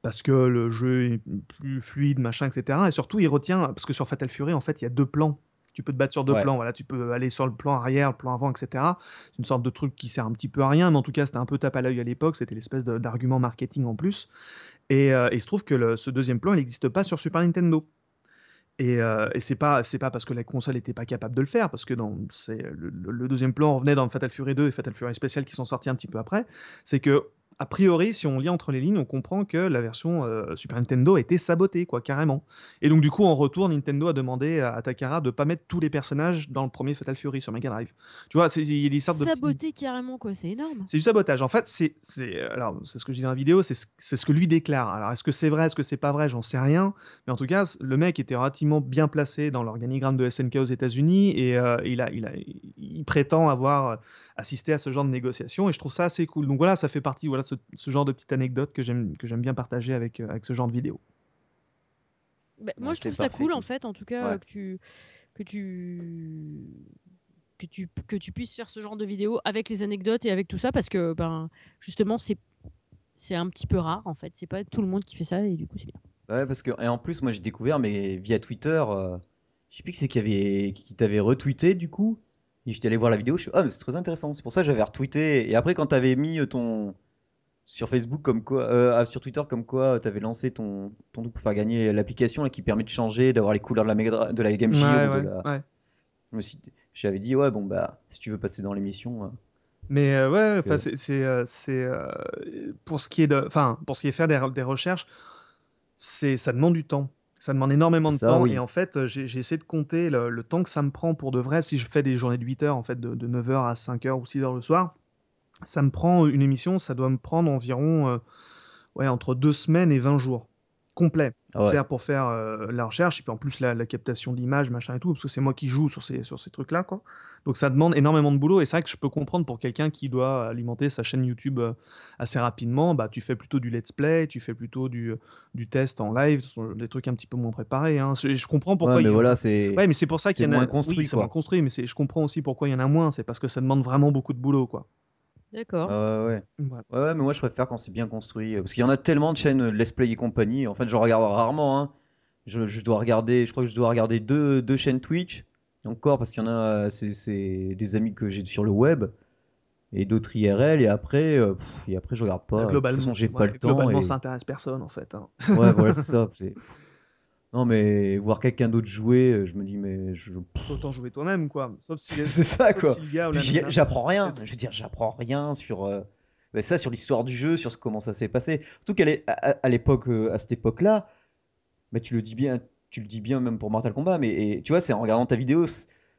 parce que le jeu est plus fluide, machin, etc. Et surtout, il retient, parce que sur Fatal Fury, en fait, il y a deux plans tu peux te battre sur deux plans. Voilà, tu peux aller sur le plan arrière, le plan avant, etc. C'est une sorte de truc qui sert un petit peu à rien, mais en tout cas, c'était un peu tape à l'œil à l'époque. C'était l'espèce d'argument marketing en plus. Et, euh, il se trouve que le, ce deuxième plan, il n'existe pas sur Super Nintendo. Et, euh, et c'est pas c'est pas parce que la console n'était pas capable de le faire, parce que dans le, le, deuxième plan revenait dans Fatal Fury 2 et Fatal Fury Special qui sont sortis un petit peu après. C'est que a priori, si on lit entre les lignes, on comprend que la version euh, Super Nintendo a été sabotée, quoi, carrément. Et donc, du coup, en retour, Nintendo a demandé à, Takara de pas mettre tous les personnages dans le premier Fatal Fury sur Mega Drive. Tu vois, il y a des sortes de. Saboté carrément, quoi, c'est énorme. C'est du sabotage. En fait, c'est, alors, c'est ce que je dis dans la vidéo, c'est, ce que lui déclare. Alors, est-ce que c'est vrai, est-ce que c'est pas vrai, j'en sais rien. Mais en tout cas, le mec était relativement bien placé dans l'organigramme de SNK aux États-Unis et euh, il, a, il, a, il prétend avoir assisté à ce genre de négociations et je trouve ça assez cool. Donc voilà, ça fait partie voilà, ce, ce genre de petite anecdote que j'aime que j'aime bien partager avec euh, avec ce genre de vidéo. Bah, moi, je trouve ça cool en fait, en tout cas, que tu que tu que tu que tu puisses faire ce genre de vidéo avec les anecdotes et avec tout ça parce que ben justement c'est c'est un petit peu rare en fait. C'est pas tout le monde qui fait ça et du coup c'est bien. Ouais, parce que et en plus moi j'ai découvert mais via Twitter, euh, je sais plus qui c'est qui avait qui t'avait retweeté du coup. Et j'étais allé voir la vidéo, je suis ah mais c'est très intéressant. C'est pour ça que j'avais retweeté et après quand t'avais mis ton sur Facebook comme quoi, euh, ah, sur Twitter comme quoi tu avais lancé ton, ton truc pour faire gagner l'application qui permet de changer, d'avoir les couleurs de la, Mega, de la Game Shield. Ouais, ouais, J'avais dit ouais bon bah si tu veux passer dans l'émission. Euh. Mais euh, ouais, enfin c'est c'est pour ce qui est de, enfin pour ce qui est faire des, des recherches, c'est ça demande du temps. Ça demande énormément de temps et en fait j'ai essayé de compter le, temps que ça me prend pour de vrai si je fais des journées de 8 heures en fait de, de 9h à 5h ou 6h le soir ça me prend une émission, ça doit me prendre environ euh, ouais, entre deux semaines et 20 jours complet. Ah C'est pour faire euh, la recherche et puis en plus la, captation d'images, machin et tout, parce que c'est moi qui joue sur ces, sur ces trucs-là, quoi. Donc ça demande énormément de boulot et c'est vrai que je peux comprendre pour quelqu'un qui doit alimenter sa chaîne YouTube euh, assez rapidement, bah tu fais plutôt du let's play, tu fais plutôt du, du test en live, des trucs un petit peu moins préparés. Hein. Je, comprends pourquoi. Ouais, mais voilà, c'est. Ouais, mais c'est pour ça qu'il y en a. moins construit. c'est moins construit, mais je comprends aussi pourquoi il y en a moins. C'est parce que ça demande vraiment beaucoup de boulot, quoi. D'accord. Ah ouais. ouais. mais moi je préfère quand c'est bien construit. Parce qu'il y en a tellement de chaînes Let's Play et compagnie. En fait, je regarde rarement. Hein. Je, dois regarder, je crois que je dois regarder deux, deux chaînes Twitch. Encore parce qu'il y en a, c'est des amis que j'ai sur le web et d'autres IRL et après, euh, et après je regarde pas. Globalement, j'ai pas le temps. Globalement, ça intéresse personne en fait. Hein. Ouais, voilà, [laughs] c'est ça. Non, mais voir quelqu'un d'autre jouer, euh, je me dis, mais je. Autant jouer toi-même, quoi. Sauf si. [laughs] c'est ça, quoi. j'apprends rien. Je veux dire, j'apprends rien sur. Euh, ça, sur l'histoire du jeu, sur comment ça s'est passé. Surtout qu'à à, l'époque, euh, à cette époque-là, mais tu le dis bien, tu le dis bien même pour Mortal Kombat, mais et, tu vois, c'est en regardant ta vidéo,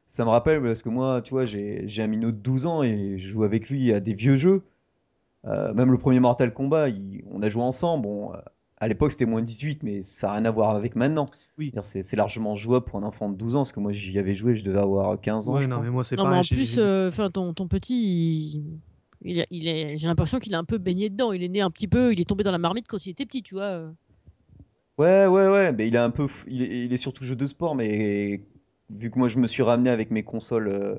ça me rappelle parce que moi, tu vois, j'ai un minot de 12 ans et je joue avec lui à des vieux jeux. Euh, même le premier Mortal Kombat, il- on a joué ensemble. Bon, euh, à l'époque, c'était moins 18, mais ça n'a rien à voir avec maintenant. Oui. C'est largement jouable pour un enfant de 12 ans, parce que moi, j'y avais joué, je devais avoir 15 ans. Ouais, non, crois. mais moi c'est pareil. en plus, euh, enfin, ton, ton petit, il, est- j'ai l'impression qu'il est un peu baigné dedans. Il est né un petit peu, il est tombé dans la marmite quand il était petit, tu vois. euh. Ouais, ouais, ouais, mais il est un peu, f- il est, il est surtout jeu de sport, mais vu que moi je me suis ramené avec mes consoles, euh,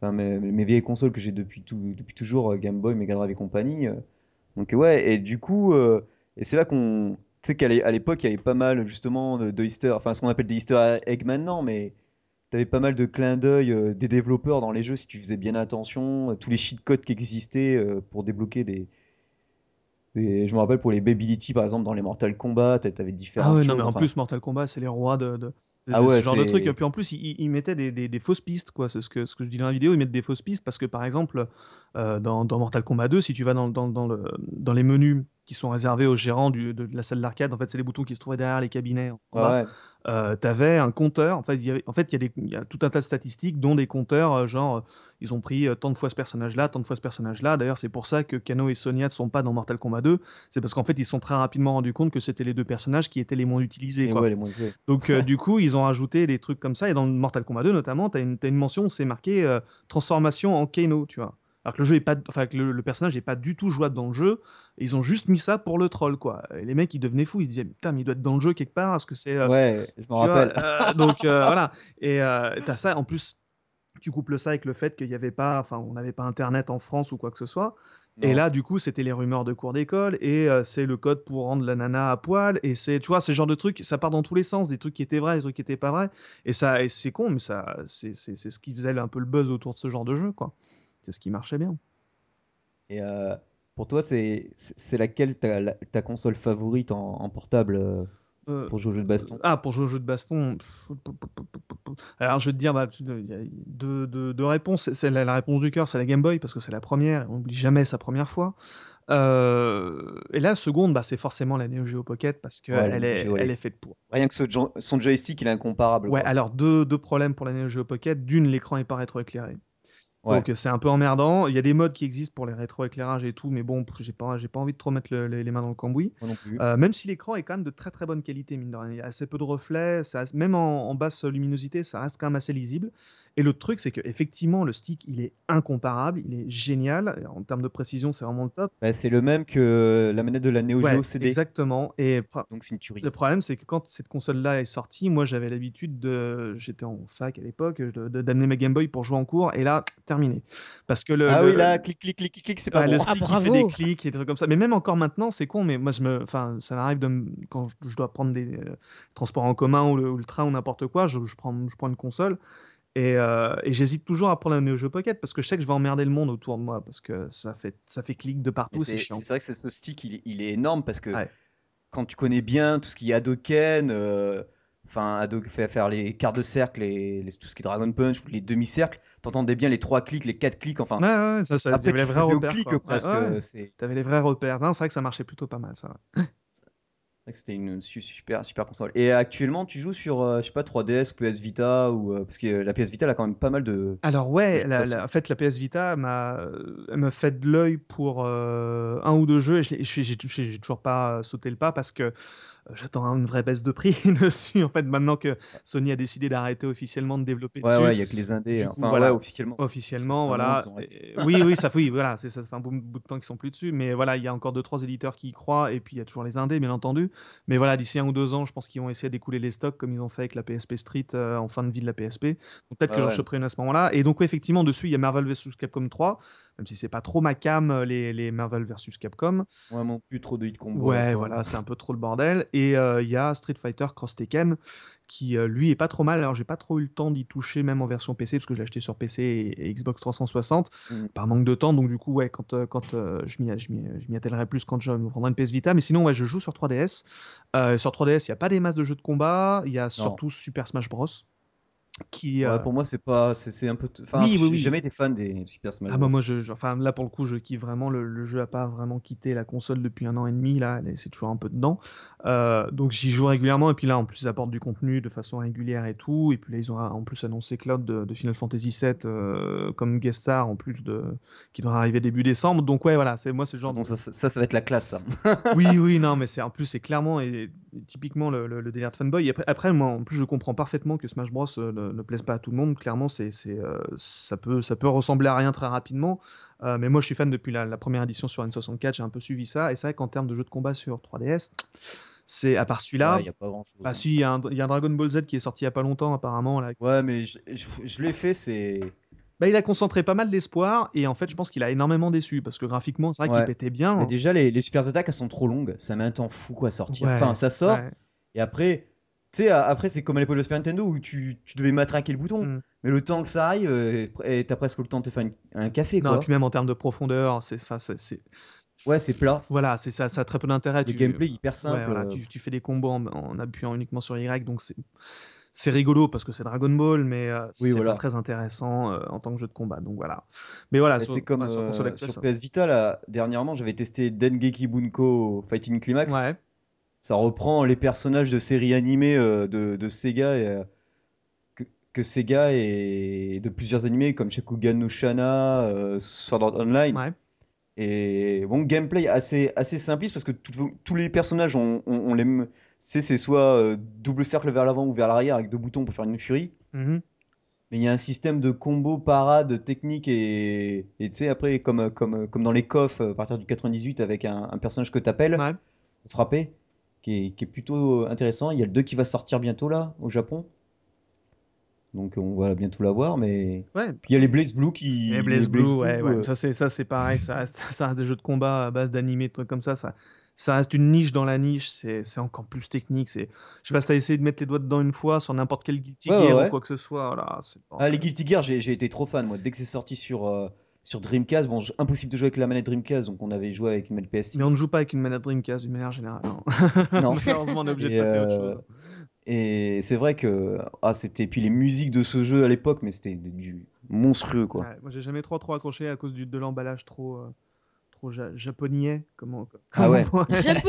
enfin mes, mes vieilles consoles que j'ai depuis tout, depuis toujours, euh, Game Boy, Mega Drive et compagnie. euh, donc ouais, et du coup, euh, et c'est là qu'on, tu sais qu'à l'époque il y avait pas mal justement de, de Easter, enfin ce qu'on appelle des Easter eggs maintenant, mais t'avais pas mal de clins d'œil euh, des développeurs dans les jeux si tu faisais bien attention, euh, tous les cheat codes qui existaient euh, pour débloquer des des- je me rappelle pour les Babylitti par exemple dans les Mortal Kombat, t'a- t'avais différentes Ah ouais, non, mais en enfin, plus, Mortal Kombat, c'est les rois de, de, de- Ah ouais, ce genre de truc. Et puis en plus, ils, ils mettaient des, des, des fausses pistes, quoi. C'est ce que, ce que je dis dans la vidéo, ils mettent des fausses pistes parce que, par exemple, euh, dans, dans Mortal Kombat 2, si tu vas dans, dans, dans, le, dans les menus qui sont réservés aux gérants du, de, de la salle d'arcade, en fait, c'est les boutons qui se trouvaient derrière les cabinets. Ouais, euh, t'avais un compteur. En fait, il y avait, en fait, il y, a des- il y a tout un tas de statistiques, dont des compteurs, euh, genre, euh, ils ont pris tant de fois ce personnage-là, tant de fois ce personnage-là. D'ailleurs, c'est pour ça que Kano et Sonya ne sont pas dans Mortal Kombat 2. C'est parce qu'en fait, ils se sont très rapidement rendus compte que c'était les deux personnages qui étaient les moins utilisés. Et quoi. ouais, les moins joués. Donc, euh, du coup, ils ont rajouté des trucs comme ça. Et dans Mortal Kombat 2, notamment, t'as une, t'as une mention où c'est marqué euh, transformation en Kano, tu vois. Alors que le jeu est pas, enfin que le, le personnage est pas du tout jouable dans le jeu. Ils ont juste mis ça pour le troll, quoi. Et les mecs, ils devenaient fous. Ils se disaient, putain, mais il doit être dans le jeu quelque part. Est-ce que c'est euh, Ouais, je me tu vois, rappelle. euh, [laughs] donc euh, voilà. Et t'as ça. En plus, tu couples ça avec le fait qu'il n'y avait pas, enfin, on n'avait pas Internet en France ou quoi que ce soit. Et là, du coup, c'était les rumeurs de cours d'école et euh, c'est le code pour rendre la nana à poil. Et c'est, tu vois, ce genre de trucs, ça part dans tous les sens, des trucs qui étaient vrais, des trucs qui étaient pas vrais. Et ça, c'est con, mais ça, c'est, c'est, c'est ce qui faisait un peu le buzz autour de ce genre de jeu, quoi. C'est ce qui marchait bien. Et euh, pour toi, c'est laquelle ta, la- ta console favorite en, en portable euh, Euh, pour jouer aux jeux de baston? Ah, pour jouer au jeu de baston. Alors, je vais te dire, bah, il y a deux, deux- deux réponses. C'est la, la réponse du cœur, c'est la Game Boy, parce que c'est la première. On n'oublie jamais sa première fois. Euh, et la seconde, bah, c'est forcément la Neo Geo Pocket, parce qu'elle Ouais, est, elle est- faite pour. Rien que ce son joystick, il est incomparable. Ouais, quoi. alors deux, deux problèmes pour la Neo Geo Pocket. D'une, l'écran est pas rétroéclairé. Ouais. Donc c'est un peu emmerdant. Il y a des modes qui existent pour les rétroéclairages et tout, mais bon, j'ai pas, j'ai pas envie de trop mettre le- les, les mains dans le cambouis. Euh, même si l'écran est quand même de très très bonne qualité, mine de rien. Il y a assez peu de reflets, ça, même en, en basse luminosité, ça reste quand même assez lisible. Et le truc, c'est que effectivement, le stick, il est incomparable, il est génial. En termes de précision, c'est vraiment le top. Bah, c'est le même que la manette de la Neo Ouais, Geo CD. exactement. Et Donc c'est une tuerie. le problème, c'est que quand cette console-là est sortie, moi j'avais l'habitude de. J'étais en fac à l'époque, d'amener ma Game Boy pour jouer en cours, et là, terminé. Parce que le. Ah le- oui, là, clic, clic, clic, clic, clic, c'est pas Ouais, bon. le Ah, stick il fait des clics et des trucs comme ça. Mais même encore maintenant, c'est con, mais moi, je me, enfin, ça m'arrive de quand je, je dois prendre des euh, transports en commun ou le, ou le train ou n'importe quoi, je, je prends, je prends une console et, euh, et j'hésite toujours à prendre la Neo Geo Pocket parce que je sais que je vais emmerder le monde autour de moi parce que ça fait, ça fait clic de partout, c'est c'est chiant. c'est vrai que ce stick, il, est- il est énorme parce que Ouais. quand tu connais bien tout ce qui est Hadoken, euh, enfin, Hado- faire, faire les quarts de cercle, les, les- tout ce qui est Dragon Punch, les demi-cercles, t'entendais bien les trois clics, les quatre clics, enfin. Ouais, ouais, ça, ça, Après, t'avais tu les vrais faisais au repères. clic quoi. presque. T'avais les vrais repères. C'est vrai que ça marchait plutôt pas mal, ça. C'était une su- super, super console. Et actuellement, tu joues sur, euh, je sais pas, 3DS ou PS Vita, ou, euh, parce que la PS Vita, elle a quand même pas mal de. Alors ouais, la- la- en fait la PS Vita m'a elle me fait de l'œil pour euh, un ou deux jeux et je l'ai- j'ai toujours pas sauté le pas parce que euh, j'attends une vraie baisse de prix [laughs] dessus. En fait, maintenant que Sony a décidé d'arrêter officiellement de développer Ouais, dessus, ouais, il y a que les indés. Coup, Enfin, voilà. ouais, officiellement. officiellement, voilà. oui, oui, ça [laughs] oui, voilà, c'est ça, fait un bout, bout de temps qu'ils sont plus dessus, mais voilà, il y a encore deux trois éditeurs qui y croient et puis il y a toujours les indés, bien entendu. Mais voilà, d'ici un ou deux ans, je pense qu'ils vont essayer d'écouler les stocks comme ils ont fait avec la PSP Street euh, en fin de vie de la PSP. Donc peut-être que j'en choperai une à ce moment-là. Et donc ouais, effectivement, dessus il y a Marvel vs Capcom 3, même si c'est pas trop ma cam euh, les, les Marvel vs Capcom. Ouais, non plus trop de hit combo. Ouais, voilà, c'est un peu trop le bordel. Et euh, il y a Street Fighter Cross Tekken qui euh, lui est pas trop mal. Alors j'ai pas trop eu le temps d'y toucher même en version PC parce que je l'ai acheté sur PC et, et Xbox 360 Mhm. par manque de temps. Donc du coup ouais, quand euh, quand euh, je m'y attellerai plus quand je me prendrai une PS Vita. Mais sinon ouais, je joue sur 3DS. Euh, sur 3DS, il y a pas des masses de jeux de combat. Il y a surtout Super Smash Bros. Qui Ouais, euh, pour moi, c'est pas, c'est un peu. Enfin, Oui, oui, j'ai oui. jamais été fan des Super Smash Ah Bros. bah moi je, je- enfin là pour le coup je kiffe vraiment le, le jeu a pas vraiment quitté la console depuis un an et demi là c'est toujours un peu dedans Euh, donc j'y joue régulièrement et puis là en plus ils apportent du contenu de façon régulière et tout et puis là ils ont en plus annoncé Cloud de, de Final Fantasy VII euh, comme guest star en plus de qui devrait arriver début décembre donc ouais voilà c'est moi c'est le genre Donc ça, ça, ça, ça va être la classe. Ça. [laughs] oui, oui, non, mais c'est en plus c'est clairement et, et typiquement le, le- le délire de fanboy. Et après, après, moi, en plus, je comprends parfaitement que Smash Bros ne, ne plaise pas à tout le monde. Clairement, c'est, c'est, euh, ça peut, ça peut ressembler à rien très rapidement. Euh, mais moi, je suis fan depuis la, la première édition sur N64. J'ai un peu suivi ça. Et c'est vrai qu'en termes de jeux de combat sur 3DS, c'est à part celui-là. Ouais. Bah si, il y, a un- il y a un Dragon Ball Z qui est sorti il y a pas longtemps apparemment. Là. Ouais, mais je, je, je l'ai fait, c'est. Bah, il a concentré pas mal d'espoir et en fait, je pense qu'il a énormément déçu parce que graphiquement, c'est vrai Ouais. qu'il pétait bien. Mais déjà, les, les super attaques, elles sont trop longues. Ça met un temps fou quoi à sortir. Ouais, Enfin, ça sort. Et après, tu sais, après, c'est comme à l'époque de Super Nintendo où tu, tu devais matraquer le bouton. Mm. Mais le temps que ça arrive, euh, t'as presque le temps de te faire une- un café, Non, et puis même en termes de profondeur, c'est, Ouais, c'est plat. voilà, c'est ça, ça a très peu d'intérêt. Le Tu- gameplay hyper Ouais, simple. voilà, euh, tu, tu fais des combos en, en appuyant uniquement sur Y, donc c'est c'est rigolo parce que c'est Dragon Ball, mais euh, Oui, c'est voilà. pas très intéressant euh, en tant que jeu de combat. Donc voilà. Mais voilà, c'est comme ouais, sur sur PS Vita, là, dernièrement, j'avais testé Dengeki Bunko Fighting Climax. Ouais. Ça reprend les personnages de séries animées euh, de, de Sega et, euh, que, que Sega et de plusieurs animés comme Shakugan no Shana, euh, Sword Art Online. Ouais. Et bon, gameplay assez, assez simpliste parce que tout- tous les personnages ont, ont, ont les. C'est c'est soit euh, double cercle vers l'avant ou vers l'arrière avec deux boutons pour faire une furie. Mhm. Mais il y a un système de combo, parade, technique et tu sais, après, comme, comme, comme dans les coffres à partir du 98 avec un, un personnage que t'appelles Ouais. frapper, qui est, qui est plutôt intéressant. Il y a le 2 qui va sortir bientôt là, au Japon. Donc on va bientôt l'avoir, mais. Ouais. Puis il y a les Blaze Blue qui. Et Blaze Blue, ouais, ouais. euh, Ça c'est ça c'est pareil, ça reste, [laughs] ça reste des jeux de combat à base d'animés, trucs comme ça, ça ça reste une niche dans la niche, c'est c'est encore plus technique, c'est je sais pas si t'as essayé de mettre les doigts dedans une fois sur n'importe quel Guilty Gear ou quoi que ce soit, pas- Ah, les Guilty Gear, j'ai j'ai été trop fan, moi. Dès que c'est sorti sur, euh, sur Dreamcast, bon, impossible de jouer avec la manette Dreamcast, donc on avait joué avec une manette PS6. Mais on ne joue pas avec une manette Dreamcast d'une manière générale. Non. Non. [laughs] Malheureusement, on est obligé Et, de passer à autre euh, chose. Et c'est vrai que. Ah, c'était. Puis les musiques de ce jeu à l'époque, mais c'était du monstrueux, quoi. Ouais, moi, j'ai jamais trop trop accroché à cause du, de l'emballage trop euh, trop ja- japonais. Comment, Ah [laughs] ouais. comment. C'est voilà.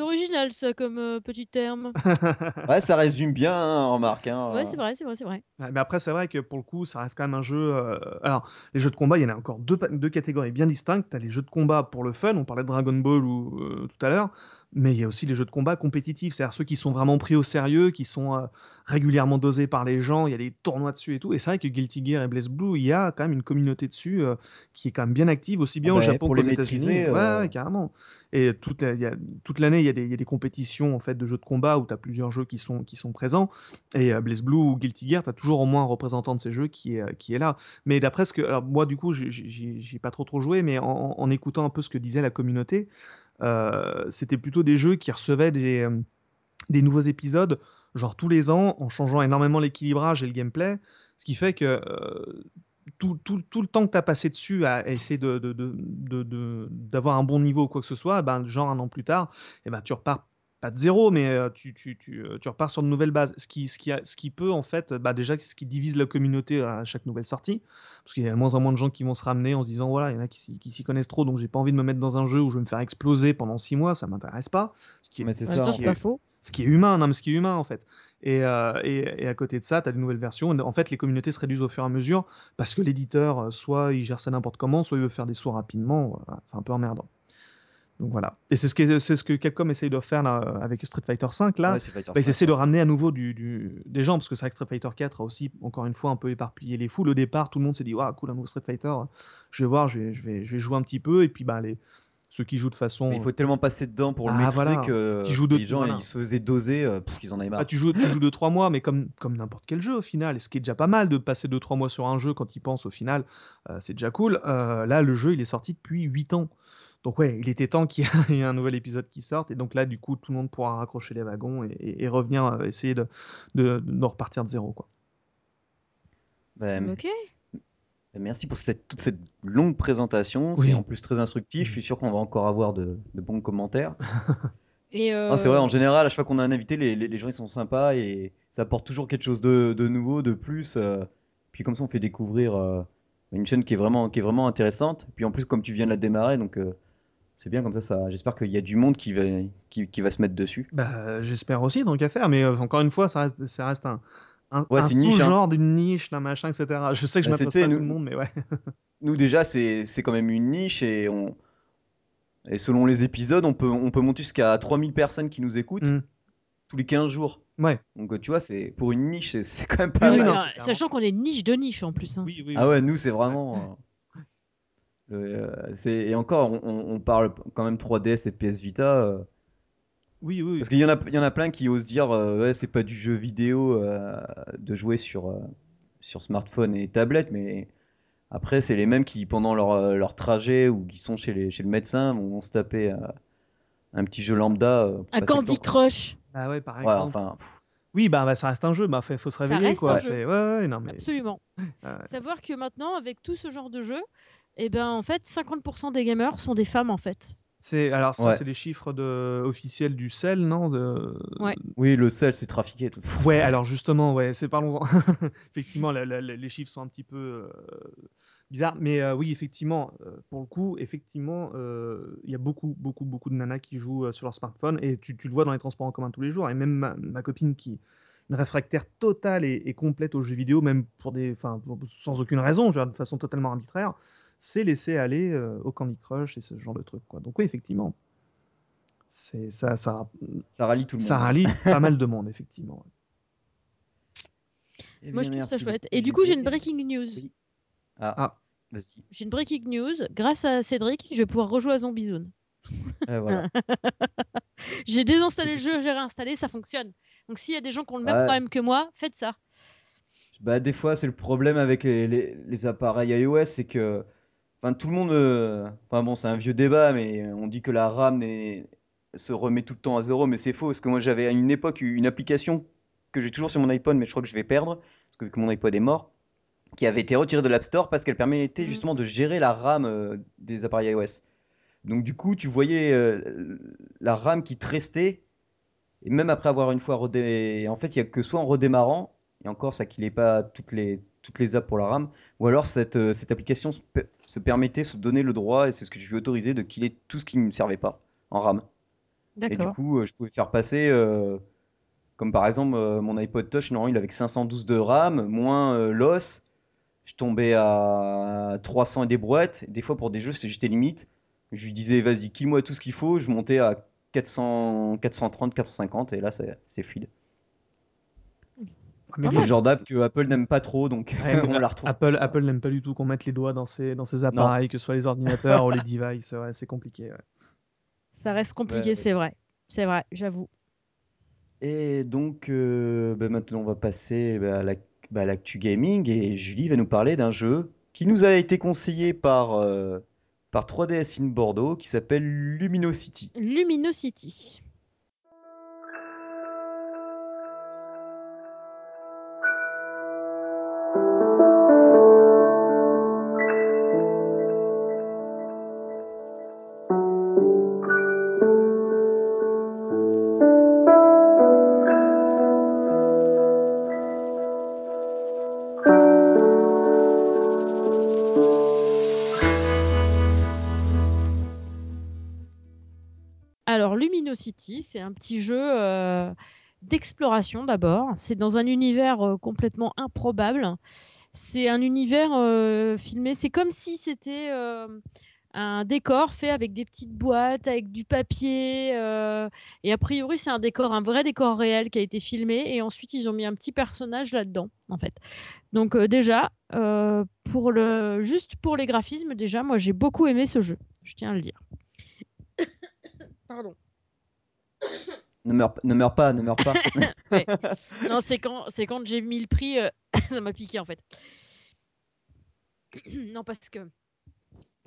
original ça comme euh, petit terme. [laughs] Ouais, ça résume bien, hein, remarque. Hein, Ouais, c'est vrai, c'est vrai, c'est vrai. Ouais, mais après, c'est vrai que pour le coup, ça reste quand même un jeu. euh, Alors, les jeux de combat, il y en a encore deux catégories bien distinctes. T'as les jeux de combat pour le fun, on parlait de Dragon Ball ou, euh, tout à l'heure, mais il y a aussi les jeux de combat compétitifs, c'est-à-dire ceux qui sont vraiment pris au sérieux, qui sont euh, régulièrement dosés par les gens. Il y a des tournois dessus et tout. Et c'est vrai que Guilty Gear et Blaze Blue, il y a quand même une communauté dessus euh, qui est quand même bien active, aussi bien Ah au bah, Japon qu'aux les États-Unis. euh, ouais, carrément. Et toute, la- il y a, toute l'année, il y, a des- il y a des compétitions en fait de jeux de combat où tu as plusieurs jeux qui sont, qui sont présents. Et euh, Blaze Blue ou Guilty Gear, tu as toujours au moins un représentant de ces jeux qui est, qui est là. Mais d'après ce que. Alors, moi, du coup, j'ai- pas trop trop joué, mais en, en écoutant un peu ce que disait la communauté, c'était plutôt des jeux qui recevaient des, euh, des nouveaux épisodes, genre tous les ans, en changeant énormément l'équilibrage et le gameplay. Ce qui fait que. euh, tout, le temps que tu as passé dessus à essayer de, de, de, d'avoir un bon niveau ou quoi que ce soit, ben, genre un an plus tard, eh ben, tu repars pas de zéro, mais euh, tu, tu, tu, euh, tu repars sur de nouvelles bases. Ce qui, ce qui, a- ce qui peut, en fait, bah, déjà, ce qui divise la communauté à chaque nouvelle sortie. Parce qu'il y a de moins en moins de gens qui vont se ramener en se disant, voilà, il y en a qui, s'y- qui s'y connaissent trop, donc j'ai pas envie de me mettre dans un jeu où je vais me faire exploser pendant six mois, ça m'intéresse pas. Ce qui est, Mais c'est En ça, même temps, en c'est fait. pas faux. ce qui est humain, non, mais ce qui est humain en fait. Et, euh, et, et à côté de ça, tu as des nouvelles versions. En fait, les communautés se réduisent au fur et à mesure parce que l'éditeur, soit il gère ça n'importe comment, soit il veut faire des sauts rapidement. Voilà, c'est un peu emmerdant. Donc voilà. Et c'est ce, que- c'est ce que Capcom essaye de faire là, avec Street Fighter V. Là, Ouais, Fighter bah, ils essaient de ramener à nouveau du, du- des gens, parce que c'est vrai que Street Fighter 4 a aussi, encore une fois, un peu éparpillé les foules. Au départ, tout le monde s'est dit, waouh, cool, un nouveau Street Fighter, je vais voir, je vais, je vais, je vais jouer un petit peu. Et puis, bah, les, ceux qui jouent de façon. Mais il faut tellement passer dedans pour le Ah, maîtriser voilà. que Qui joue de- les gens voilà. ils se faisaient doser, euh, pff, ils en avaient marre. Ah, tu joues, tu joues 2-3 mois, mais comme, comme n'importe quel jeu au final, et ce qui est déjà pas mal de passer 2-3 mois sur un jeu quand il pense au final, euh, c'est déjà cool. Euh, là, le jeu, il est sorti depuis 8 ans. Donc ouais, il était temps qu'il [laughs] y ait un nouvel épisode qui sorte, et donc là, du coup, tout le monde pourra raccrocher les wagons et, et- et revenir euh, essayer de, de, de repartir de zéro. Quoi. Ben, Ok. Merci pour cette, toute cette longue présentation. Oui. C'est en plus très instructif. Je suis sûr qu'on va encore avoir de, de bons commentaires. [laughs] Et euh, Ah, c'est vrai, en général, à chaque fois qu'on a un invité, les, les- les gens ils sont sympas et ça apporte toujours quelque chose de, de nouveau, de plus. euh. Puis comme ça, on fait découvrir euh, une chaîne qui est vraiment, qui est vraiment intéressante. Puis en plus, comme tu viens de la démarrer, donc euh, c'est bien comme ça. ça J'espère qu'il y a du monde qui va, qui, qui va se mettre dessus. Bah, j'espère aussi, donc à faire, mais euh, encore une fois, ça reste, ça reste un, un, Ouais, hein. sous-genre d'une niche, d'un machin, etc. Je sais que je Bah, m'adresse pas à tout le monde, mais ouais. [laughs] Nous déjà, c'est, c'est quand même une niche et on, et selon les épisodes, on peut, on peut monter jusqu'à 3000 personnes qui nous écoutent Mm. tous les 15 jours. Ouais. Donc euh, tu vois, c'est pour une niche, c'est, quand même pas Oui, mal. non, sachant qu'on est niche de niche en plus. hein. Oui, oui, Ah ouais, nous c'est vraiment. Euh, et encore, on, parle quand même 3DS et PS Vita. euh, oui, oui. parce qu'il y en a, il y en a plein qui osent dire, euh, ouais, c'est pas du jeu vidéo euh, de jouer sur euh, sur smartphone et tablette, mais après c'est les mêmes qui pendant leur, leur trajet ou qui sont chez les chez le médecin vont se taper euh, un petit jeu lambda. Un Candy. Crush, Ah ouais, par Ouais, exemple. enfin, Oui, bah, bah, ça reste un jeu, bah, faut, faut se réveiller, reste quoi. un jeu. C'est, ouais, ouais, non, mais. absolument. [laughs] Savoir que maintenant, avec tout ce genre de jeu, eh ben en fait, 50% des gamers sont des femmes en fait. C'est, alors, ça, Ouais. c'est les chiffres de, officiels du sel, non de... Ouais. oui, le sel c'est trafiqué. Tout. Ouais, alors justement, ouais, c'est parlons-en. [laughs] effectivement, la- la- la- les chiffres sont un petit peu euh, bizarres, mais euh, oui, effectivement, euh, pour le coup, effectivement, euh, il y a beaucoup, beaucoup, beaucoup de nanas qui jouent euh, sur leur smartphone, et tu, tu le vois dans les transports en commun tous les jours, et même ma, ma copine qui une réfractaire totale et, et complète aux jeux vidéo, même pour des, enfin, sans aucune raison, de façon totalement arbitraire, c'est laisser aller euh, au Candy Crush et ce genre de trucs, quoi. Donc oui, effectivement, c'est ça, ça, Ça rallie tout le monde. ça rallie [laughs] pas mal de monde, effectivement. Eh Moi, je trouve ça chouette. Et du coup, j'ai une breaking news. Oui. Ah, Ah. vas-y. J'ai une breaking news. Grâce à Cédric, je vais pouvoir rejouer à Zombie Zone. Eh, voilà. [laughs] J'ai désinstallé le jeu, j'ai réinstallé, ça fonctionne. Donc s'il y a des gens qui ont le même Ouais. problème que moi, faites ça. Bah, des fois, c'est le problème avec les, les- les appareils iOS, c'est que, enfin, tout le monde, euh, enfin bon, c'est un vieux débat, mais on dit que la RAM n'est- se remet tout le temps à zéro, mais c'est faux, parce que moi, j'avais à une époque une application que j'ai toujours sur mon iPhone, mais je crois que je vais perdre, parce que, vu que mon iPod est mort, qui avait été retirée de l'App Store parce qu'elle permettait Mhm. justement de gérer la RAM euh, des appareils iOS. Donc du coup, tu voyais euh, la RAM qui te restait, et même après avoir une fois redé... En fait, il y a que soit en redémarrant, et encore ça qu'il n'ait pas toutes les, toutes les apps pour la RAM, ou alors cette, euh, cette application se, se permettait, se donnait le droit, et c'est ce que je lui autorisé, de killer tout ce qui ne me servait pas en RAM. Et du coup, euh, je pouvais faire passer, euh, comme par exemple euh, mon iPod Touch, normalement il avait que 512 de RAM, moins euh, l'os, je tombais à 300 et des brouettes. Et des fois pour des jeux, j'étais limite. Je lui disais, vas-y, kill-moi tout ce qu'il faut. Je montais à 400, 430, 450, et là c'est fluide. Mais Pas C'est le genre d'app que Apple n'aime pas trop, donc Ouais, mais [laughs] on la retrouve. Apple, Apple n'aime pas du tout qu'on mette les doigts dans ses, dans ses appareils, que ce soit les ordinateurs ou les [laughs] devices. Ouais, c'est compliqué. ouais. Ça reste compliqué, Ouais. c'est vrai. C'est vrai, j'avoue. Et donc, euh, bah, maintenant, on va passer bah, à la- bah, à l'actu gaming et Julie va nous parler d'un jeu qui nous a été conseillé par, euh, par 3DS in Bordeaux qui s'appelle Luminosity. Luminosity. Luminosity, c'est un petit jeu euh, d'exploration d'abord. C'est dans un univers euh, complètement improbable. C'est un univers euh, filmé. C'est comme si c'était un décor fait avec des petites boîtes, avec du papier. et a priori, c'est un décor, un vrai décor réel qui a été filmé. Et ensuite, ils ont mis un petit personnage là-dedans, en fait. Donc déjà, pour le, juste pour les graphismes, déjà, moi j'ai beaucoup aimé ce jeu. Je tiens à le dire. Pardon. Ne meurs, pas- ne meurs pas, ne meurs pas. Non, c'est quand, c'est quand j'ai mis le prix, euh, [laughs] ça m'a piqué en fait. [clears throat] non, parce que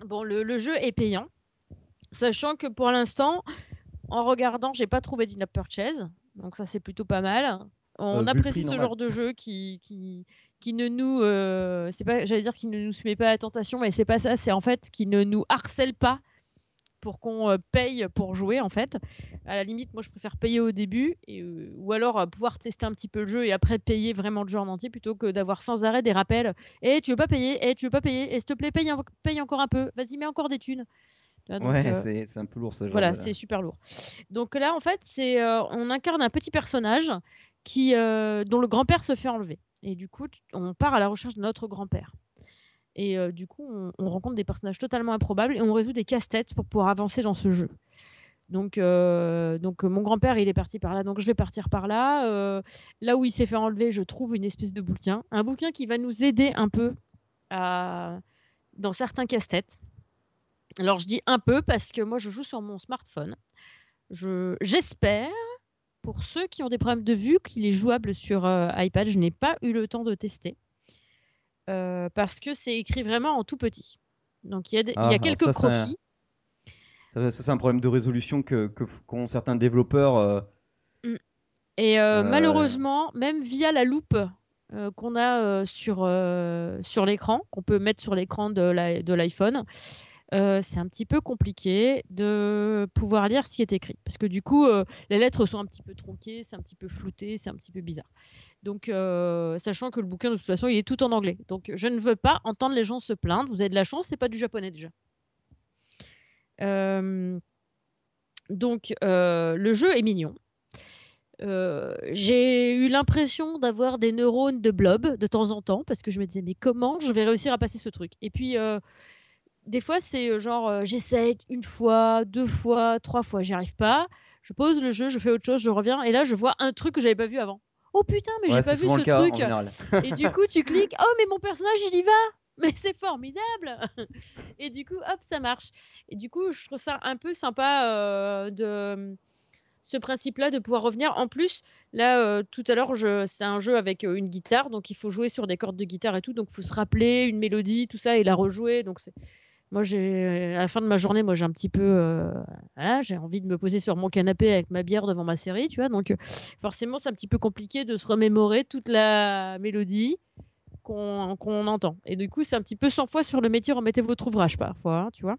bon, le, le jeu est payant, sachant que pour l'instant, en regardant, j'ai pas trouvé d'in-app purchase, donc ça c'est plutôt pas mal. On Euh, apprécie prix, ce genre de jeu qui, qui, qui ne nous, euh, c'est pas, j'allais dire qui ne nous soumet pas à la tentation, mais c'est pas ça, c'est en fait qui ne nous harcèle pas pour qu'on euh, paye pour jouer en fait. À la limite, moi, je préfère payer au début, et, euh, ou alors euh, pouvoir tester un petit peu le jeu et après payer vraiment le jeu en entier plutôt que d'avoir sans arrêt des rappels. Et tu veux pas payer? Et tu veux pas payer? Et s'il te plaît, paye, en- paye encore un peu. Vas-y, mets encore des thunes. Donc, Ouais, euh, c'est un peu lourd ce genre. voilà, c'est super lourd. Donc là, en fait, c'est euh, on incarne un petit personnage qui, euh, dont le grand-père se fait enlever. Et du coup, on part à la recherche de notre grand-père. Et euh, du coup, on, on rencontre des personnages totalement improbables et on résout des casse-têtes pour pouvoir avancer dans ce jeu. Donc, euh, donc mon grand-père, il est parti par là, donc je vais partir par là. Euh, là où il s'est fait enlever, je trouve une espèce de bouquin. Un bouquin qui va nous aider un peu dans certains casse-têtes. Alors je dis un peu parce que moi je joue sur mon smartphone. Je- J'espère, pour ceux qui ont des problèmes de vue, qu'il est jouable sur iPad. Je n'ai pas eu le temps de tester. Euh, parce que c'est écrit vraiment en tout petit. Donc il y a, des- il y Ah, a quelques ça, croquis. Ça, ça, c'est un problème de résolution que qu'ont certains développeurs. euh, Et euh, Euh, malheureusement, même via la loupe euh, qu'on a sur, sur l'écran, qu'on peut mettre sur l'écran de l'iPhone, euh, c'est un petit peu compliqué de pouvoir lire ce qui est écrit. Parce que du coup, euh, les lettres sont un petit peu tronquées, c'est un petit peu flouté, c'est un petit peu bizarre. Donc, euh, sachant que le bouquin, de toute façon, il est tout en anglais. Donc, je ne veux pas entendre les gens se plaindre. Vous avez de la chance, c'est pas du japonais déjà. Donc, le jeu est mignon. J'ai eu l'impression d'avoir des neurones de blob de temps en temps parce que je me disais mais comment je vais réussir à passer ce truc? Et puis des fois c'est euh, genre euh, j'essaie une fois deux fois trois fois j'y arrive pas. Je pose le jeu je fais autre chose je reviens et là je vois un truc que j'avais pas vu avant. Oh putain mais ouais, j'ai pas vu ce truc. [laughs] et du coup, tu cliques, oh, mais mon personnage, il y va. Mais c'est formidable. [laughs] Et du coup, hop, ça marche. Et du coup, je trouve ça un peu sympa euh, de ce principe-là de pouvoir revenir. En plus, là, euh, tout à l'heure, c'est un jeu avec euh, une guitare, donc il faut jouer sur des cordes de guitare et tout, donc il faut se rappeler une mélodie, tout ça, et la rejouer. Donc c'est moi, j'ai à la fin de ma journée, moi, j'ai un petit peu, euh, j'ai envie de me poser sur mon canapé avec ma bière devant ma série, tu vois. Donc, euh, forcément, c'est un petit peu compliqué de se remémorer toute la mélodie qu'on entend. Et du coup, c'est un petit peu 100 fois sur le métier, remettez votre ouvrage parfois, hein, tu vois.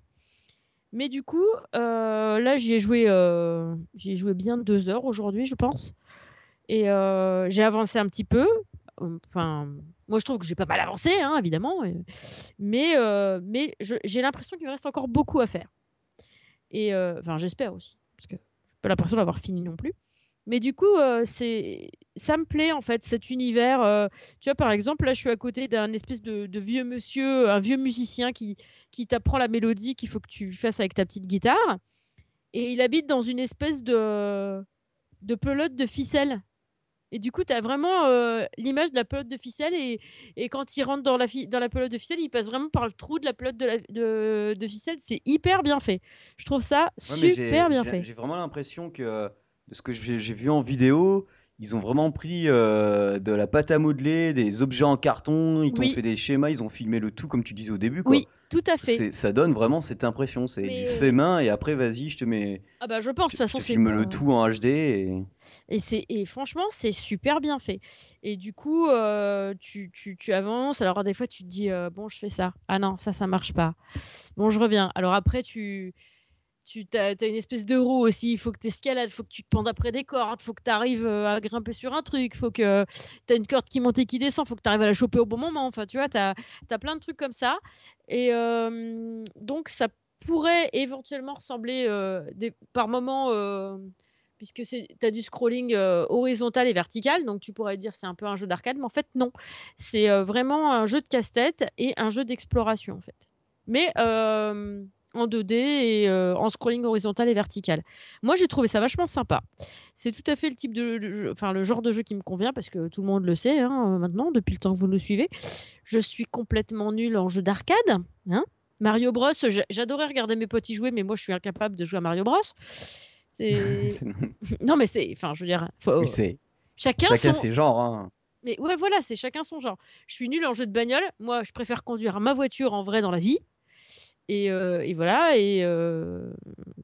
Mais du coup, euh, là, j'y ai joué, j'y ai joué bien deux heures aujourd'hui, je pense. Et j'ai avancé un petit peu. Enfin, moi, je trouve que j'ai pas mal avancé, hein, évidemment. Mais, euh, mais j'ai l'impression qu'il me reste encore beaucoup à faire. Et euh, enfin, j'espère aussi, parce que j'ai pas l'impression d'avoir fini non plus. Mais du coup, euh, c'est, ça me plaît en fait cet univers. tu vois, par exemple, là, je suis à côté d'un espèce de, de vieux monsieur, un vieux musicien qui, qui t'apprend la mélodie qu'il faut que tu fasses avec ta petite guitare. Et il habite dans une espèce de, de pelote de ficelle. Et du coup, tu as vraiment euh, l'image de la pelote de ficelle. Et, et quand il rentre dans la, fi- dans la pelote de ficelle, il passe vraiment par le trou de la pelote de, la- de, de ficelle. C'est hyper bien fait. Je trouve ça Ouais, super bien fait. J'ai vraiment l'impression que euh, de ce que j'ai vu en vidéo, ils ont vraiment pris euh, de la pâte à modeler, des objets en carton, ils Oui. fait des schémas, ils ont filmé le tout comme tu disais au début, quoi. Oui, tout à fait. Ça donne vraiment cette impression, c'est Mais- du fait main et après vas-y, je te mets, Ah bah je je pense, de toute je façon, te c'est filme pas- le tout en HD et Et, c'est, et franchement, c'est super bien fait. Et du coup, euh, tu, tu, avances. Alors, des fois, tu te dis, euh, bon, je fais ça. Ah non, ça, ça marche pas. Bon, je reviens. Alors après, tu, tu as, une espèce de roue aussi. Il faut que tu escalades, il faut que tu te pendes après des cordes, il faut que tu arrives à grimper sur un truc, il faut que tu as une corde qui monte et qui descend, il faut que tu arrives à la choper au bon moment. Enfin, tu vois, tu as, plein de trucs comme ça. Et euh, donc, ça pourrait éventuellement ressembler euh, par moments. euh, puisque tu as du scrolling euh, horizontal et vertical, donc tu pourrais dire c'est un peu un jeu d'arcade, mais en fait non. C'est euh, vraiment un jeu de casse-tête et un jeu d'exploration en fait. Mais euh, en 2D et en scrolling horizontal et vertical. Moi j'ai trouvé ça vachement sympa. C'est tout à fait le type de, enfin le genre de jeu qui me convient parce que tout le monde le sait hein, maintenant depuis le temps que vous nous suivez. Je suis complètement nulle en jeu d'arcade. Hein Mario Bros, j'adorais regarder mes potes y jouer, mais moi je suis incapable de jouer à Mario Bros. [laughs] [laughs] Non, mais c'est. Enfin, je veux dire. Faut... Oui. Chacun, chacun son... ses genres. Hein. Mais ouais, voilà, c'est chacun son genre. Je suis nulle en jeu de bagnole. Moi, je préfère conduire ma voiture en vrai dans la vie. Et, euh, et voilà. Et euh...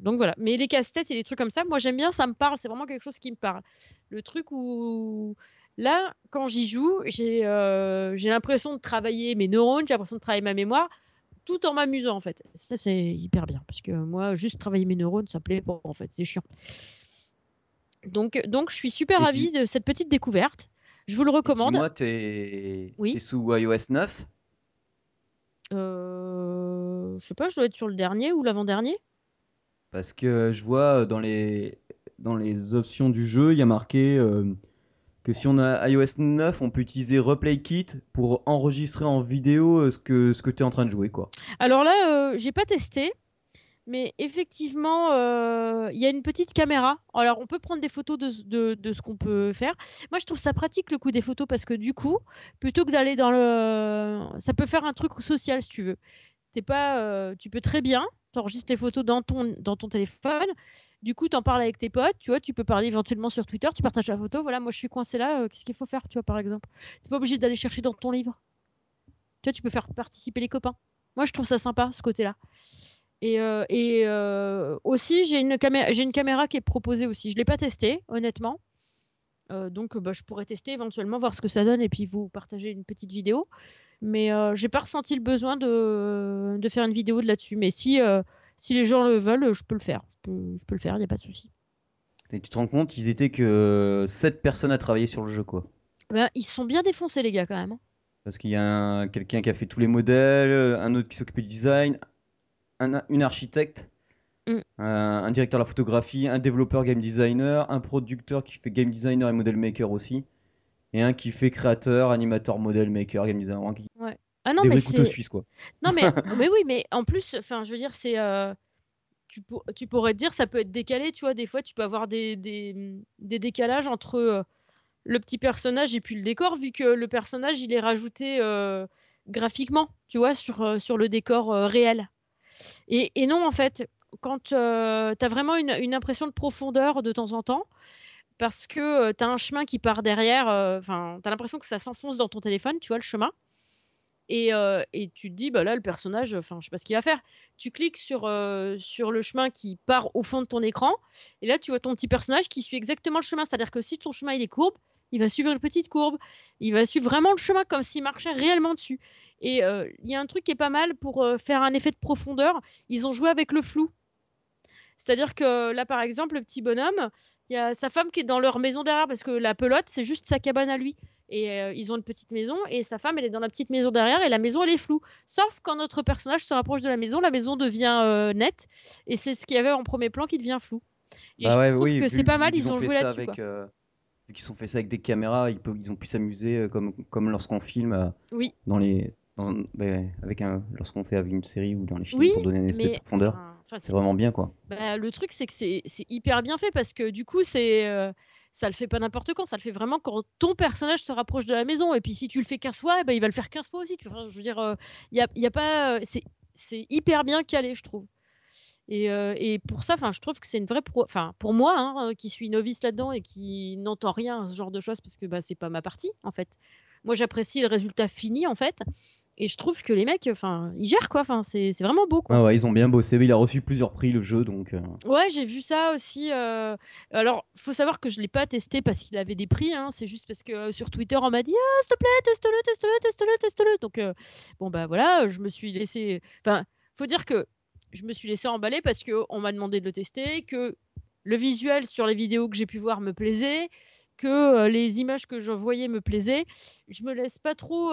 donc voilà. Mais les casse-têtes et les trucs comme ça, moi j'aime bien, ça me parle. C'est vraiment quelque chose qui me parle. Le truc où. Là, quand j'y joue, j'ai euh, l'impression de travailler mes neurones, j'ai l'impression de travailler ma mémoire tout en m'amusant en fait. Ça c'est hyper bien parce que moi juste travailler mes neurones ça me plaît pas en fait, c'est chiant. Donc, donc je suis super ravie de cette petite découverte. Je vous le recommande. T'es Oui. sous iOS 9 Euh, je sais pas, je dois être sur le dernier ou l'avant-dernier. Parce que je vois euh, dans les, dans les options du jeu, il y a marqué euh, que si on a iOS 9, on peut utiliser Replay Kit pour enregistrer en vidéo euh, ce que, ce que tu es en train de jouer. quoi. Alors là, euh, j'ai pas testé, mais effectivement, euh, il y a une petite caméra. Alors, on peut prendre des photos de, de- ce qu'on peut faire. Moi, je trouve ça pratique le coup des photos parce que du coup, plutôt que d'aller dans le, ça peut faire un truc social si tu veux. T'es pas, euh, tu peux très bien t'enregistres les photos dans ton téléphone. Du coup, t'en parles avec tes potes. Tu vois, tu peux parler éventuellement sur Twitter. Tu partages la photo. Voilà, moi, je suis coincé là. euh, Qu'est-ce qu'il faut faire, tu vois, par exemple. T'es pas obligé d'aller chercher dans ton livre. Tu vois, tu peux faire participer les copains. Moi, je trouve ça sympa, ce côté-là. Et, euh, euh, aussi, j'ai une, une caméra qui est proposée aussi. Je l'ai pas testée, honnêtement. Euh, donc, bah, je pourrais tester éventuellement, voir ce que ça donne et puis vous partager une petite vidéo. Mais euh, j'ai pas ressenti le besoin de, de faire une vidéo de là-dessus. Mais si, euh, si les gens le veulent, je peux le faire. Je peux, je peux le faire, il n'y a pas de souci. Et tu te rends compte, ils étaient que 7 personnes à travailler sur le jeu. quoi. Ben, ils sont bien défoncés, les gars, quand même. hein. Parce qu'il y a un- quelqu'un qui a fait tous les modèles, un autre qui s'occupe du design, un, une architecte, Mm. un, un directeur de la photographie, un développeur game designer, un producteur qui fait game designer et model maker aussi, et un qui fait créateur, animateur, model maker, game designer. Qui... Ah non, Des mais couteaux c'est. suisses quoi. Non, mais, [laughs] mais oui, mais en plus, enfin, je veux dire, c'est. euh, tu, pour- tu pourrais te dire, ça peut être décalé, tu vois. Des fois, tu peux avoir des, des, des décalages entre euh, le petit personnage et puis le décor, vu que le personnage, il est rajouté euh, graphiquement, tu vois, sur, euh, sur le décor euh, réel. Et, et non, en fait, quand tu as vraiment une, impression de profondeur de temps en temps, parce que tu as un chemin qui part derrière, euh, enfin, tu as l'impression que ça s'enfonce dans ton téléphone, tu vois, le chemin. Et, euh, et tu te dis, bah là, le personnage, enfin, je sais pas ce qu'il va faire. Tu cliques sur, euh, sur le chemin qui part au fond de ton écran, et là, tu vois ton petit personnage qui suit exactement le chemin. C'est-à-dire que si ton chemin il est courbe, il va suivre une petite courbe. Il va suivre vraiment le chemin comme s'il marchait réellement dessus. Et euh, il y a un truc qui est pas mal pour euh, faire un effet de profondeur. Ils ont joué avec le flou. C'est-à-dire que là, par exemple, le petit bonhomme, il y a sa femme qui est dans leur maison derrière parce que la pelote, c'est juste sa cabane à lui. Et euh, ils ont une petite maison et sa femme, elle est dans la petite maison derrière et la maison, elle est floue. Sauf quand notre personnage se rapproche de la maison, la maison devient euh, nette et c'est ce qu'il y avait en premier plan qui devient flou. Et Bah je ouais, trouve oui, que c'est pas mal, ils ont fait joué ça là-dessus. euh, vu qu'ils ont fait ça avec des caméras, ils, peuvent, ils ont pu s'amuser comme, comme lorsqu'on filme Oui. dans les, dans un- ben, avec un, lorsqu'on fait avec une série ou dans les films Oui, pour donner une espèce mais de profondeur. enfin, C'est vraiment bien quoi. Bah, le truc, c'est que c'est hyper bien fait parce que du coup, c'est euh, ça le fait pas n'importe quand, ça le fait vraiment quand ton personnage se rapproche de la maison. Et puis si tu le fais 15 fois, eh ben, il va le faire 15 fois aussi. Tu vois, Enfin, je veux dire, il y a, y a pas. c'est- C'est hyper bien calé, je trouve. Et, euh, et pour ça, je trouve que c'est une vraie. Enfin, pour moi, hein, euh, qui suis novice là-dedans et qui n'entend rien à ce genre de choses parce que bah, c'est pas ma partie, en fait. Moi, j'apprécie le résultat fini, en fait. Et je trouve que les mecs, enfin, ils gèrent quoi. Enfin, c'est vraiment beau, quoi. Ah ouais, ils ont bien bossé. Il a reçu plusieurs prix le jeu donc. euh, Ouais, j'ai vu ça aussi. euh, Alors, faut savoir que je l'ai pas testé parce qu'il avait des prix. hein, C'est juste parce que euh, sur Twitter, on m'a dit ah, s'il te plaît, teste-le, teste-le, teste-le, teste-le. Donc, euh, bon, bah voilà, je me suis laissé. Enfin, faut dire que je me suis laissé emballer parce que on m'a demandé de le tester, que le visuel sur les vidéos que j'ai pu voir me plaisait, que les images que je voyais me plaisaient. Je me laisse pas trop.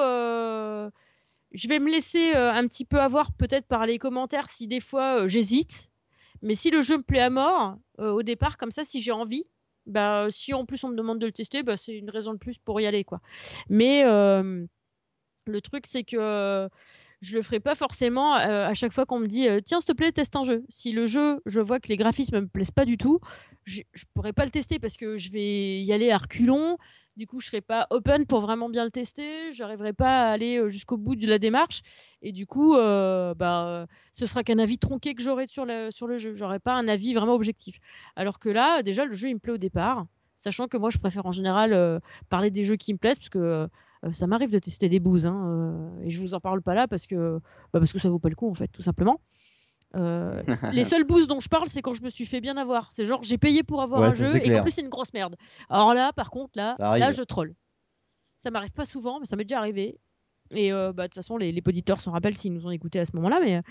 Je vais me laisser euh, un petit peu avoir peut-être par les commentaires si des fois euh, j'hésite. Mais si le jeu me plaît à mort, euh, au départ, comme ça, si j'ai envie, bah, si en plus on me demande de le tester, bah, c'est une raison de plus pour y aller. quoi. Mais le truc, c'est que je le ferai pas forcément euh, à chaque fois qu'on me dit euh, tiens, s'il te plaît, teste un jeu. Si le jeu, je vois que les graphismes me plaisent pas du tout, je, je pourrais pas le tester parce que je vais y aller à reculons. Du coup, je serai pas open pour vraiment bien le tester. J'arriverai pas à aller euh, jusqu'au bout de la démarche. Et du coup, bah, ce sera qu'un avis tronqué que j'aurai sur le, jeu. J'aurai pas un avis vraiment objectif. Alors que là, déjà, le jeu, il me plaît au départ. Sachant que moi, je préfère en général parler des jeux qui me plaisent parce que ça m'arrive de tester des bouses. Hein, euh, et je vous en parle pas là parce que, bah, parce que ça vaut pas le coup, en fait, tout simplement. Euh, les [laughs] seules boosts dont je parle, c'est quand je me suis fait bien avoir. C'est genre j'ai payé pour avoir Ouais, un ça, jeu et clair. plus c'est une grosse merde. Alors là, par contre, là, là je troll. Ça m'arrive pas souvent, mais ça m'est déjà arrivé. Et euh, bah, de toute façon, les, les auditeurs s'en rappellent s'ils nous ont écoutés à ce moment-là. Mais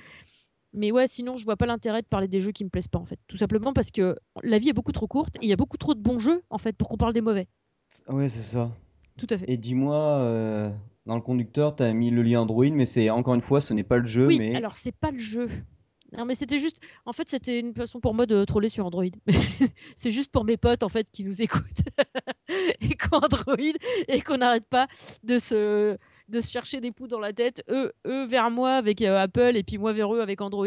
Mais ouais, sinon, je vois pas l'intérêt de parler des jeux qui me plaisent pas, en fait. Tout simplement parce que la vie est beaucoup trop courte et il y a beaucoup trop de bons jeux, en fait, pour qu'on parle des mauvais. Ouais, c'est ça. Tout à fait. Et dis-moi, euh, dans le conducteur, t'as mis le lien Android, mais c'est encore une fois, ce n'est pas le jeu, oui, mais alors c'est pas le jeu. Non, mais c'était juste. En fait, c'était une façon pour moi de troller sur Android. [laughs] c'est juste pour mes potes, en fait, qui nous écoutent [laughs] et qui ont Android et qu'on n'arrête pas de se de se chercher des poux dans la tête, eux, eux vers moi avec euh, Apple et puis moi vers eux avec Android.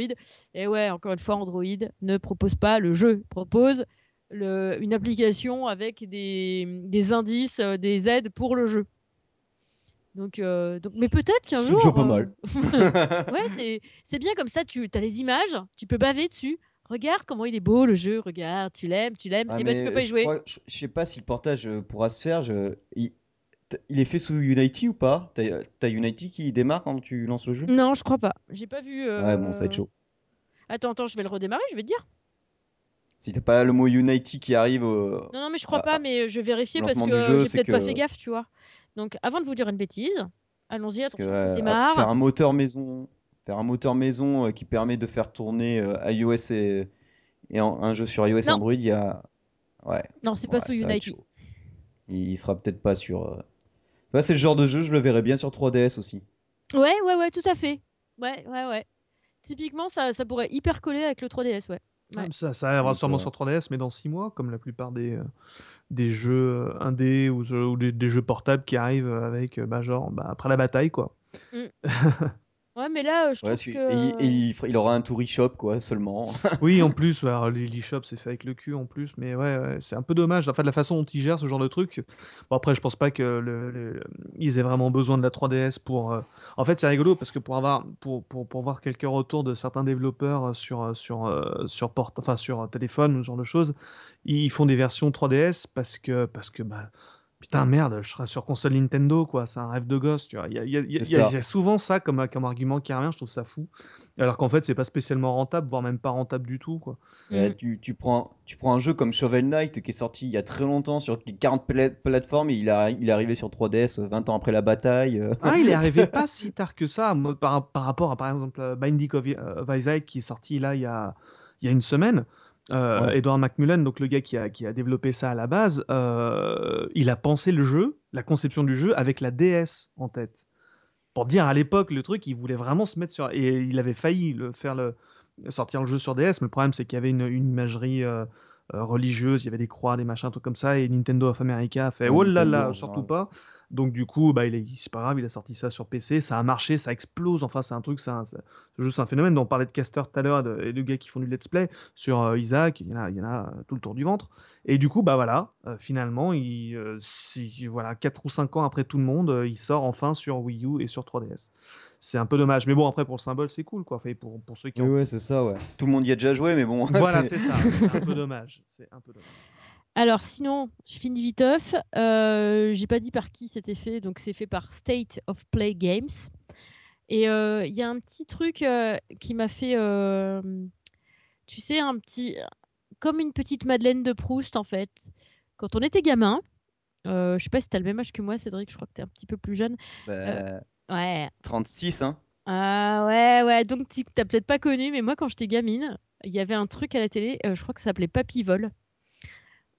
Et ouais, encore une fois, Android ne propose pas le jeu, propose le, une application avec des, des indices, euh, des aides pour le jeu. Donc, euh, donc mais peut-être qu'un c'est jour. déjà pas euh, mal. [laughs] ouais, c'est c'est bien comme ça, tu as les images, tu peux baver dessus. Regarde comment il est beau le jeu, regarde, tu l'aimes, tu l'aimes, Ah, et ben tu peux pas y jouer. crois- je, je sais pas si le portage euh, pourra se faire. Je, il, est fait sous Unity ou pas? T'as t'as Unity qui démarre quand tu lances le jeu? Non, je crois pas. J'ai pas vu. euh, Ouais, bon, ça va être chaud. Attends, attends, je vais le redémarrer, je vais te dire. Si t'as pas le mot Unity qui arrive au... Non, non, mais je crois Ah, pas, mais je vais vérifier parce que j'ai peut-être pas fait gaffe, tu vois. Donc, avant de vous dire une bêtise, allons-y, Parce que attention, euh, ça démarre. faire un moteur maison, faire un moteur maison euh, qui permet de faire tourner euh, iOS et, et en- un jeu sur iOS et. Android, il y a. Ouais. Non, c'est pas ouais, sous va être Unity. Il, il sera peut-être pas sur. euh, Ouais, c'est le genre de jeu, je le verrais bien sur 3DS aussi. Ouais, ouais, ouais, tout à fait. Ouais, ouais, ouais. Typiquement, ça, ça pourrait hyper coller avec le 3DS, ouais. Ouais. Ah, Ça, ça arrivera Donc, sûrement euh, sur 3DS, mais dans 6 mois, comme la plupart des, euh, des jeux euh, indés ou, ou des, des jeux portables qui arrivent avec, bah, genre, bah, après la bataille, quoi. [laughs] Ouais, mais là, je Ouais, trouve que. et, il- et il, fera- il aura un Touri Shop, quoi, seulement. [laughs] Oui, en plus, ouais, l'eShop, c'est fait avec le cul en plus, mais ouais, ouais, c'est un peu dommage. Enfin, de la façon dont ils gèrent ce genre de truc. Bon, après, je pense pas que le, le- ils aient vraiment besoin de la 3DS pour. euh, En fait, c'est rigolo parce que pour avoir, pour, pour, pour voir quelques retours de certains développeurs euh, sur, euh, sur, sur, porte... enfin, sur téléphone ou ce genre de choses, ils font des versions 3DS parce que, parce que, bah. Putain, merde, je serai sur console Nintendo, quoi. C'est un rêve de gosse, tu vois. Il y a, y y y souvent ça comme, comme argument qui revient, je trouve ça fou. Alors qu'en fait, c'est pas spécialement rentable, voire même pas rentable du tout, quoi. Euh, Mm. tu, tu prends, tu prends un jeu comme Shovel Knight qui est sorti il y a très longtemps sur les 40 pla- plateformes et il, a, il est arrivé sur 3DS 20 ans après la bataille. euh. Ah, il est arrivé [laughs] pas si tard que ça, par, par rapport à par exemple euh, Binding of, of Isaac qui est sorti là il y a, il y a une semaine. Euh, Ouais. Edward McMullen, donc le gars qui a, qui a développé ça à la base, euh, il a pensé le jeu, la conception du jeu avec la DS en tête. Pour dire à l'époque le truc, il voulait vraiment se mettre sur et il avait failli le faire le sortir le jeu sur DS, mais le problème c'est qu'il y avait une, une imagerie euh, euh, religieuse, il y avait des croix, des machins, trucs comme ça, et Nintendo of America a fait oh là là, surtout pas. Donc du coup, bah, il est, c'est pas grave, il a sorti ça sur PC, ça a marché, ça explose. Enfin, c'est un truc, c'est c'est juste un phénomène. dont On parlait de Caster tout à l'heure et de, gars qui font du let's play sur euh, Isaac, il y en a, il y en a euh, tout le tour du ventre. Et du coup, bah voilà, euh, finalement, il, euh, si, voilà, 4 ou 5 ans après tout le monde, il sort enfin sur Wii U et sur 3DS. C'est un peu dommage, mais bon, après pour le symbole, c'est cool, quoi. Enfin, pour, pour ceux qui Oui, ont. ouais, c'est ça, ouais. Tout le monde y a déjà joué, mais bon. [laughs] Voilà, c'est- ça. C'est un peu dommage. C'est un peu dommage. Alors, sinon, je finis viteuf. Euh, J'ai pas dit par qui c'était fait, donc c'est fait par State of Play Games. Et euh, il y a un petit truc euh, qui m'a fait, euh, tu sais, un petit, comme une petite Madeleine de Proust en fait. Quand on était gamin, euh, je sais pas si t'as le même âge que moi, Cédric, je crois que t'es un petit peu plus jeune. Bah, Ouais. 36, hein. Ah ouais, ouais. Donc tu t'as peut-être pas connu, mais moi quand j'étais gamine, il y avait un truc à la télé, euh, je crois que ça s'appelait Papy Vol.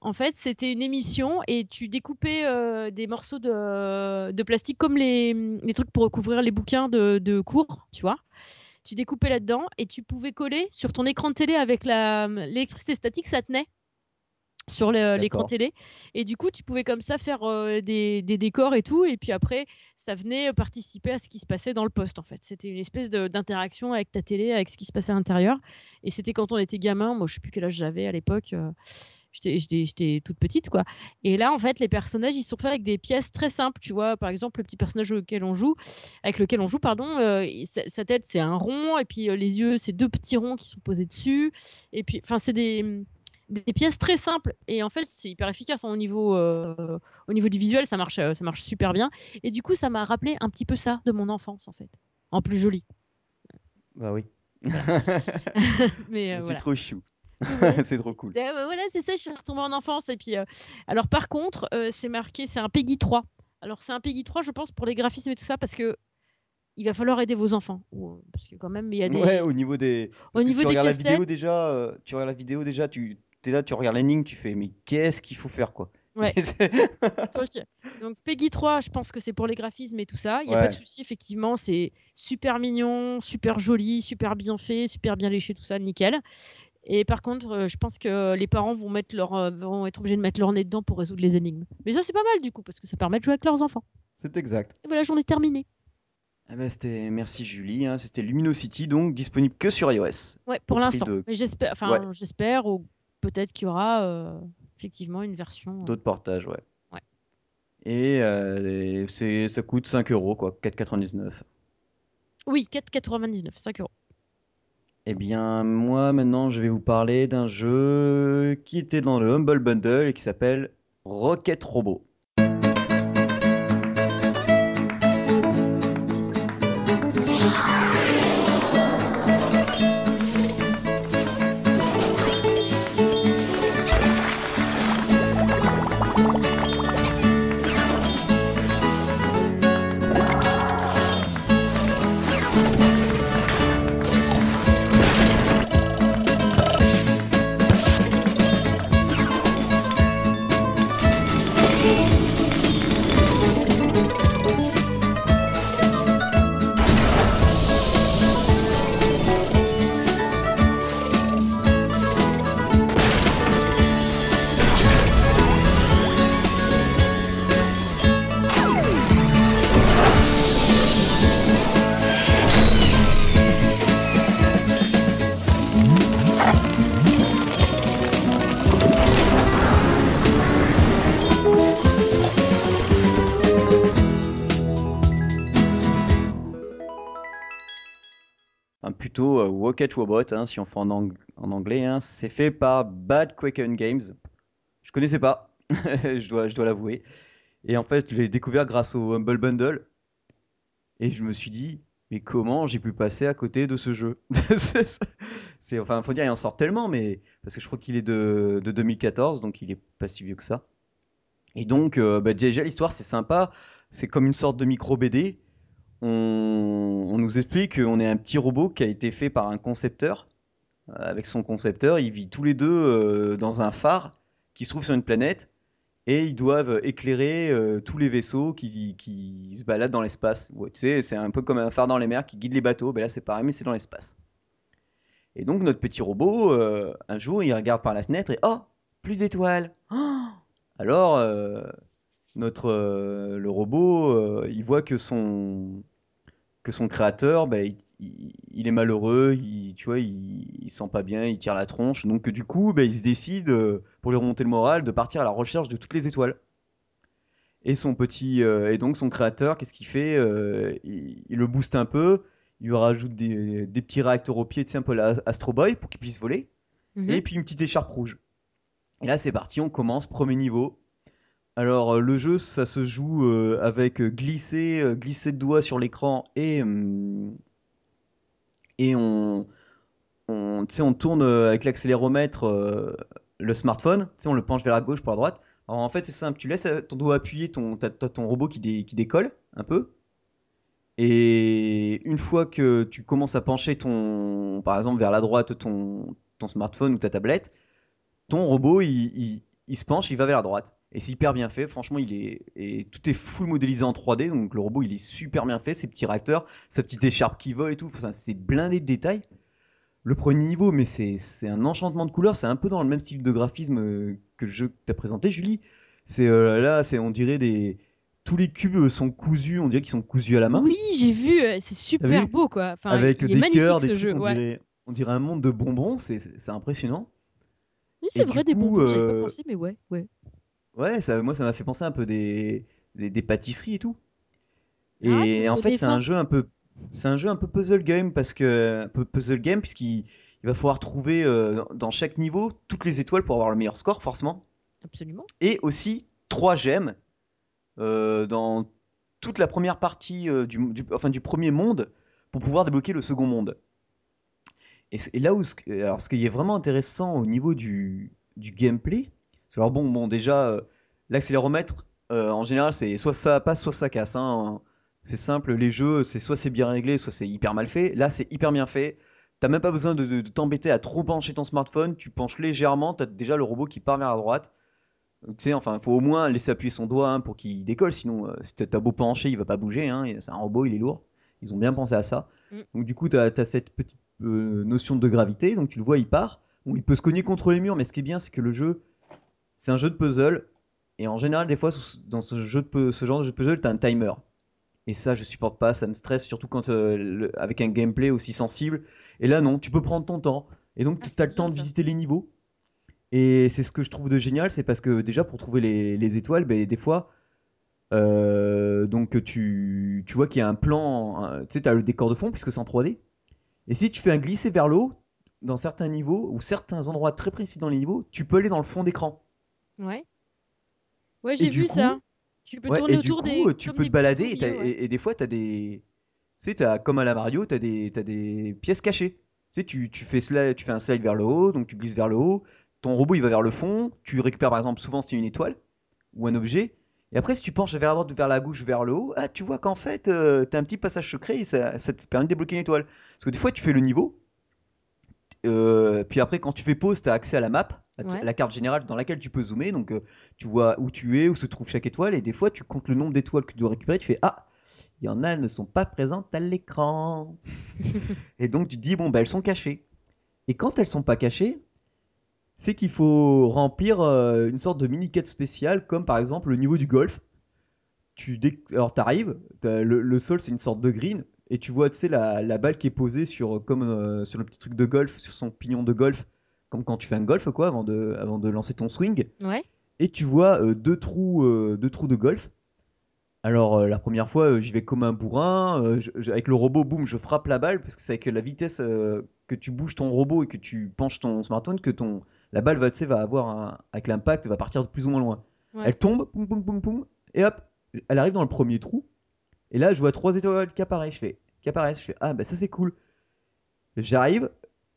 En fait, c'était une émission et tu découpais euh, des morceaux de, de plastique comme les, les trucs pour recouvrir les bouquins de, de cours, tu vois. Tu découpais là-dedans et tu pouvais coller sur ton écran de télé avec la- l'électricité statique, ça tenait sur le- l'écran télé. Et du coup, tu pouvais comme ça faire euh, des, des décors et tout. Et puis après, ça venait participer à ce qui se passait dans le poste, en fait. C'était une espèce d'interaction avec ta télé, avec ce qui se passait à l'intérieur. Et c'était quand on était gamin. Moi, je sais plus quel âge j'avais à l'époque. euh, J'étais toute petite, quoi. Et là, en fait, les personnages, ils sont faits avec des pièces très simples. Tu vois, par exemple, le petit personnage auquel on joue, avec lequel on joue, pardon, euh, sa, tête, c'est un rond. Et puis, euh, les yeux, c'est deux petits ronds qui sont posés dessus. Et puis, enfin, c'est des des pièces très simples et en fait c'est hyper efficace hein, au niveau euh, au niveau du visuel ça marche euh, ça marche super bien et du coup ça m'a rappelé un petit peu ça de mon enfance en fait en plus joli Bah oui. [laughs] mais euh, c'est voilà trop chou. Ouais, [laughs] c'est trop cool. Voilà c'est ça je suis retombée en enfance et puis alors par contre c'est marqué c'est un Peggy 3 alors c'est un Peggy 3 je pense pour les graphismes et tout ça parce que il va falloir aider vos enfants. Parce que quand même, il y a des. Ouais, au niveau des. Au parce que niveau tu des regardes la vidéo déjà, euh, tu regardes la vidéo déjà, tu es là, tu regardes l'énigme, tu fais mais qu'est-ce qu'il faut faire quoi Ouais. [laughs] Donc Peggy 3, je pense que c'est pour les graphismes et tout ça. Il n'y a Ouais. pas de souci, effectivement. C'est super mignon, super joli, super bien fait, super bien léché, tout ça, nickel. Et par contre, euh, je pense que les parents vont, mettre leur, euh, vont être obligés de mettre leur nez dedans pour résoudre les énigmes. Mais ça, c'est pas mal du coup, parce que ça permet de jouer avec leurs enfants. C'est exact. Et voilà, j'en ai terminé. Ah bah, c'était merci Julie, hein, c'était Luminosity donc disponible que sur iOS. Ouais, pour l'instant. de- Mais j'espère, enfin, Ouais. j'espère, ou peut-être qu'il y aura euh, effectivement une version. euh, D'autres portages, ouais. Ouais. Et euh, c'est ça coûte 5 euros quoi, 4,99. Oui, 4,99, 5 euros. Eh bien, moi maintenant, je vais vous parler d'un jeu qui était dans le Humble Bundle et qui s'appelle Rocket Robot. Rocket hein, si on fait en, ang- en anglais. hein. C'est fait par Bad Kraken Games. Je connaissais pas, [laughs] je dois, je dois l'avouer. Et en fait, je l'ai découvert grâce au Humble Bundle. Et je me suis dit, mais comment j'ai pu passer à côté de ce jeu [laughs] C'est- enfin, faut dire, il en sort tellement, mais parce que je crois qu'il est de, de 2014, donc il est pas si vieux que ça. Et donc, euh, bah, déjà l'histoire c'est sympa, c'est comme une sorte de micro BD. On, nous explique qu'on est un petit robot qui a été fait par un concepteur. Euh, avec son concepteur, ils vivent tous les deux euh, dans un phare qui se trouve sur une planète et ils doivent éclairer euh, tous les vaisseaux qui, se baladent dans l'espace. Ouais, c'est un peu comme un phare dans les mers qui guide les bateaux. Ben là, c'est pareil, mais c'est dans l'espace. Et donc, notre petit robot, un jour, il regarde par la fenêtre et oh, plus d'étoiles. Oh Alors, notre euh, le robot, euh, il voit que son que son créateur, ben, il, est malheureux, il, tu vois, il, il sent pas bien, il tire la tronche. Donc, du coup, ben, il se décide, euh, pour lui remonter le moral, de partir à la recherche de toutes les étoiles. Et son petit, euh, et donc son créateur, qu'est-ce qu'il fait il, il le booste un peu, il lui rajoute des, des petits réacteurs au pied, tu sais, un peu la Astro Boy pour qu'il puisse voler Mhm. et puis une petite écharpe rouge. Et là, c'est parti, on commence, premier niveau. Alors, euh, le jeu, ça se joue euh, avec euh, glisser, glisser de doigts sur l'écran et, on, tourne avec l'accéléromètre le smartphone, on le penche vers la gauche pour la droite. Alors, en fait, c'est simple, tu laisses ton doigt appuyé, ton, t'as, t'as ton robot qui, dé- qui décolle un peu. Et une fois que tu commences à pencher ton, par exemple, vers la droite, ton, smartphone ou ta tablette, ton robot, il se penche, il va vers la droite. Et c'est hyper bien fait, franchement, il est, et tout est full modélisé en 3D, donc le robot, il est super bien fait, ses petits réacteurs, sa petite écharpe qui vole et tout, enfin, c'est blindé de détails. Le premier niveau, mais c'est un enchantement de couleurs, c'est un peu dans le même style de graphisme euh, que le jeu que t'as présenté, Julie. C'est euh, là, c'est on dirait des tous les cubes sont cousus, on dirait qu'ils sont cousus à la main. Oui, j'ai vu, euh, c'est super beau quoi. Enfin, avec il est des cœurs, des jeu. trucs, on, ouais. dirait, on dirait un monde de bonbons, c'est- impressionnant. Oui, c'est vrai, des bonbons, j'avais euh, pas pensé, mais ouais, ouais. Ouais, ça, moi ça m'a fait penser un peu des, des, des pâtisseries et tout. Et Ah, tu en fait, c'est un jeu un peu, c'est un jeu un peu puzzle game parce que un peu puzzle game puisqu'il il va falloir trouver euh, dans chaque niveau toutes les étoiles pour avoir le meilleur score forcément, Absolument. et aussi trois gemmes euh, dans toute la première partie euh, du, du- enfin du premier monde pour pouvoir débloquer le second monde. Et, et là où alors ce qui est vraiment intéressant au niveau du, du gameplay, alors bon, bon déjà euh, l'accéléromètre euh, en général c'est soit ça passe soit ça casse. hein. C'est simple, les jeux, c'est soit c'est bien réglé, soit c'est hyper mal fait. Là, c'est hyper bien fait. T'as même pas besoin de, de- de t'embêter à trop pencher ton smartphone. Tu penches légèrement, t'as déjà le robot qui part vers la droite. Tu sais, enfin, faut au moins laisser appuyer son doigt hein, pour qu'il décolle. Sinon, euh, si t'as beau pencher, il va pas bouger. Hein, c'est un robot, il est lourd. Ils ont bien pensé à ça. Mm. Donc du coup, t'as as cette petite euh, notion de gravité. Donc tu le vois, il part. Bon, il peut se cogner contre les murs, mais ce qui est bien, c'est que le jeu, c'est un jeu de puzzle. Et en général, des fois, dans ce, jeu de, ce genre de jeu de puzzle, t'as un timer. Et ça, je supporte pas, ça me stresse, surtout quand euh, le- avec un gameplay aussi sensible. Et là, non, tu peux prendre ton temps. Et donc, Ah, tu as le temps de ça. visiter les niveaux. Et c'est ce que je trouve de génial, c'est parce que déjà, pour trouver les, les étoiles, ben, des fois, euh, donc tu, tu vois qu'il y a un plan, tu sais, tu as le décor de fond, puisque c'est en 3D. Et si tu fais un glisser vers le haut, dans certains niveaux, ou certains endroits très précis dans les niveaux, tu peux aller dans le fond d'écran. Ouais. Ouais, j'ai vu coup- ça. Tu peux Ouais, tourner et du autour coup, des. tu comme peux te balader et, t'as- ouais. des fois, tu as des. Tu sais, t'as- comme à la Mario, tu as des, t'as des pièces cachées. Tu sais, tu, tu, fais slide, tu fais un slide vers le haut, donc tu glisses vers le haut. Ton robot, il va vers le fond. Tu récupères, par exemple, souvent, c'est une étoile ou un objet. Et après, si tu penches vers la droite vers la gauche, vers le haut, ah, tu vois qu'en fait, tu as un petit passage secret et ça, ça te permet de débloquer une étoile. Parce que des fois, tu fais le niveau. euh, puis après, quand tu fais pause, tu as accès à la map, Ouais. la carte générale dans laquelle tu peux zoomer. Donc, euh, tu vois où tu es, où se trouve chaque étoile. Et des fois, tu comptes le nombre d'étoiles que tu dois récupérer. Tu fais Ah, il y en a, elles ne sont pas présentes à l'écran. [laughs] et donc, tu te dis Bon, bah, elles sont cachées. Et quand elles sont pas cachées, c'est qu'il faut remplir euh, une sorte de mini-quête spéciale, comme par exemple le niveau du golf. Tu dé... Alors, t'arrives, le, le sol, c'est une sorte de green. Et tu vois, tu sais, la, la balle qui est posée sur, comme, euh, sur le petit truc de golf, sur son pignon de golf, comme quand tu fais un golf, quoi, avant de, avant de lancer ton swing Ouais. et tu vois euh, deux trous euh, deux trous de golf. Alors euh, la première fois j'y vais comme un bourrin je- je- avec le robot boum je frappe la balle parce que c'est avec la vitesse que tu bouges ton robot et que tu penches ton smartphone que ton la balle va va avoir un, avec l'impact va partir de plus ou moins loin. Ouais. Elle tombe poum poum poum poum et hop elle arrive dans le premier trou et là je vois trois étoiles qui apparaissent je fais qui apparaissent? Je fais ah bah ça c'est cool. J'arrive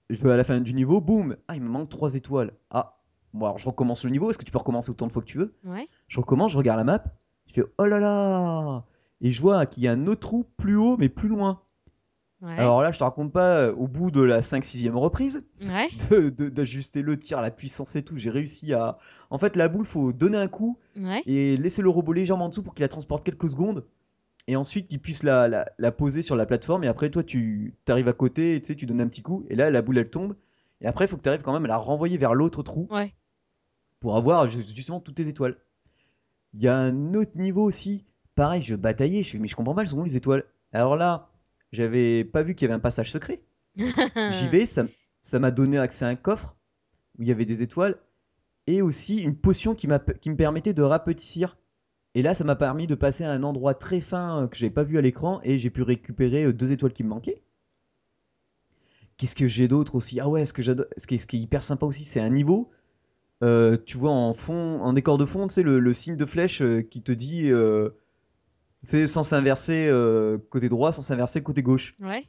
je vais à la fin du niveau boum ah il me manque trois étoiles ah Bon, alors je recommence le niveau. Est-ce que tu peux recommencer autant de fois que tu veux? Ouais. Je recommence, je regarde la map. Je fais oh là là Et je vois qu'il y a un autre trou plus haut, mais plus loin. Ouais. Alors là, je te raconte pas, euh, au bout de la 5-6ème reprise, Ouais. [laughs] d'ajuster le tir, la puissance et tout, j'ai réussi à. En fait, la boule, faut donner un coup et laisser le robot légèrement en dessous pour qu'il la transporte quelques secondes. Et ensuite, qu'il puisse la, la, la poser sur la plateforme. Et après, toi, tu arrives à côté, et tu sais, tu donnes un petit coup. Et là, la boule, elle tombe. Et après, il faut que tu arrives quand même à la renvoyer vers l'autre trou Ouais. pour avoir ju- justement toutes tes étoiles. Il y a un autre niveau aussi. Pareil, je bataillais. Je fais, mais je comprends pas, elles sont où les étoiles? Alors là, j'avais pas vu qu'il y avait un passage secret. [laughs] J'y vais, ça m'a donné accès à un coffre où il y avait des étoiles et aussi une potion qui me permettait de rapetissir. Et là, ça m'a permis de passer à un endroit très fin euh, que j'avais pas vu à l'écran et j'ai pu récupérer euh, deux étoiles qui me manquaient. Qu'est-ce que j'ai d'autre aussi? Ah ouais, ce que j'adore, ce qui est, hyper sympa aussi, c'est un niveau. euh, tu vois en fond, en décor de fond, tu sais le, le signe de flèche qui te dit, euh, c'est sans s'inverser euh, côté droit, sans s'inverser côté gauche. Ouais.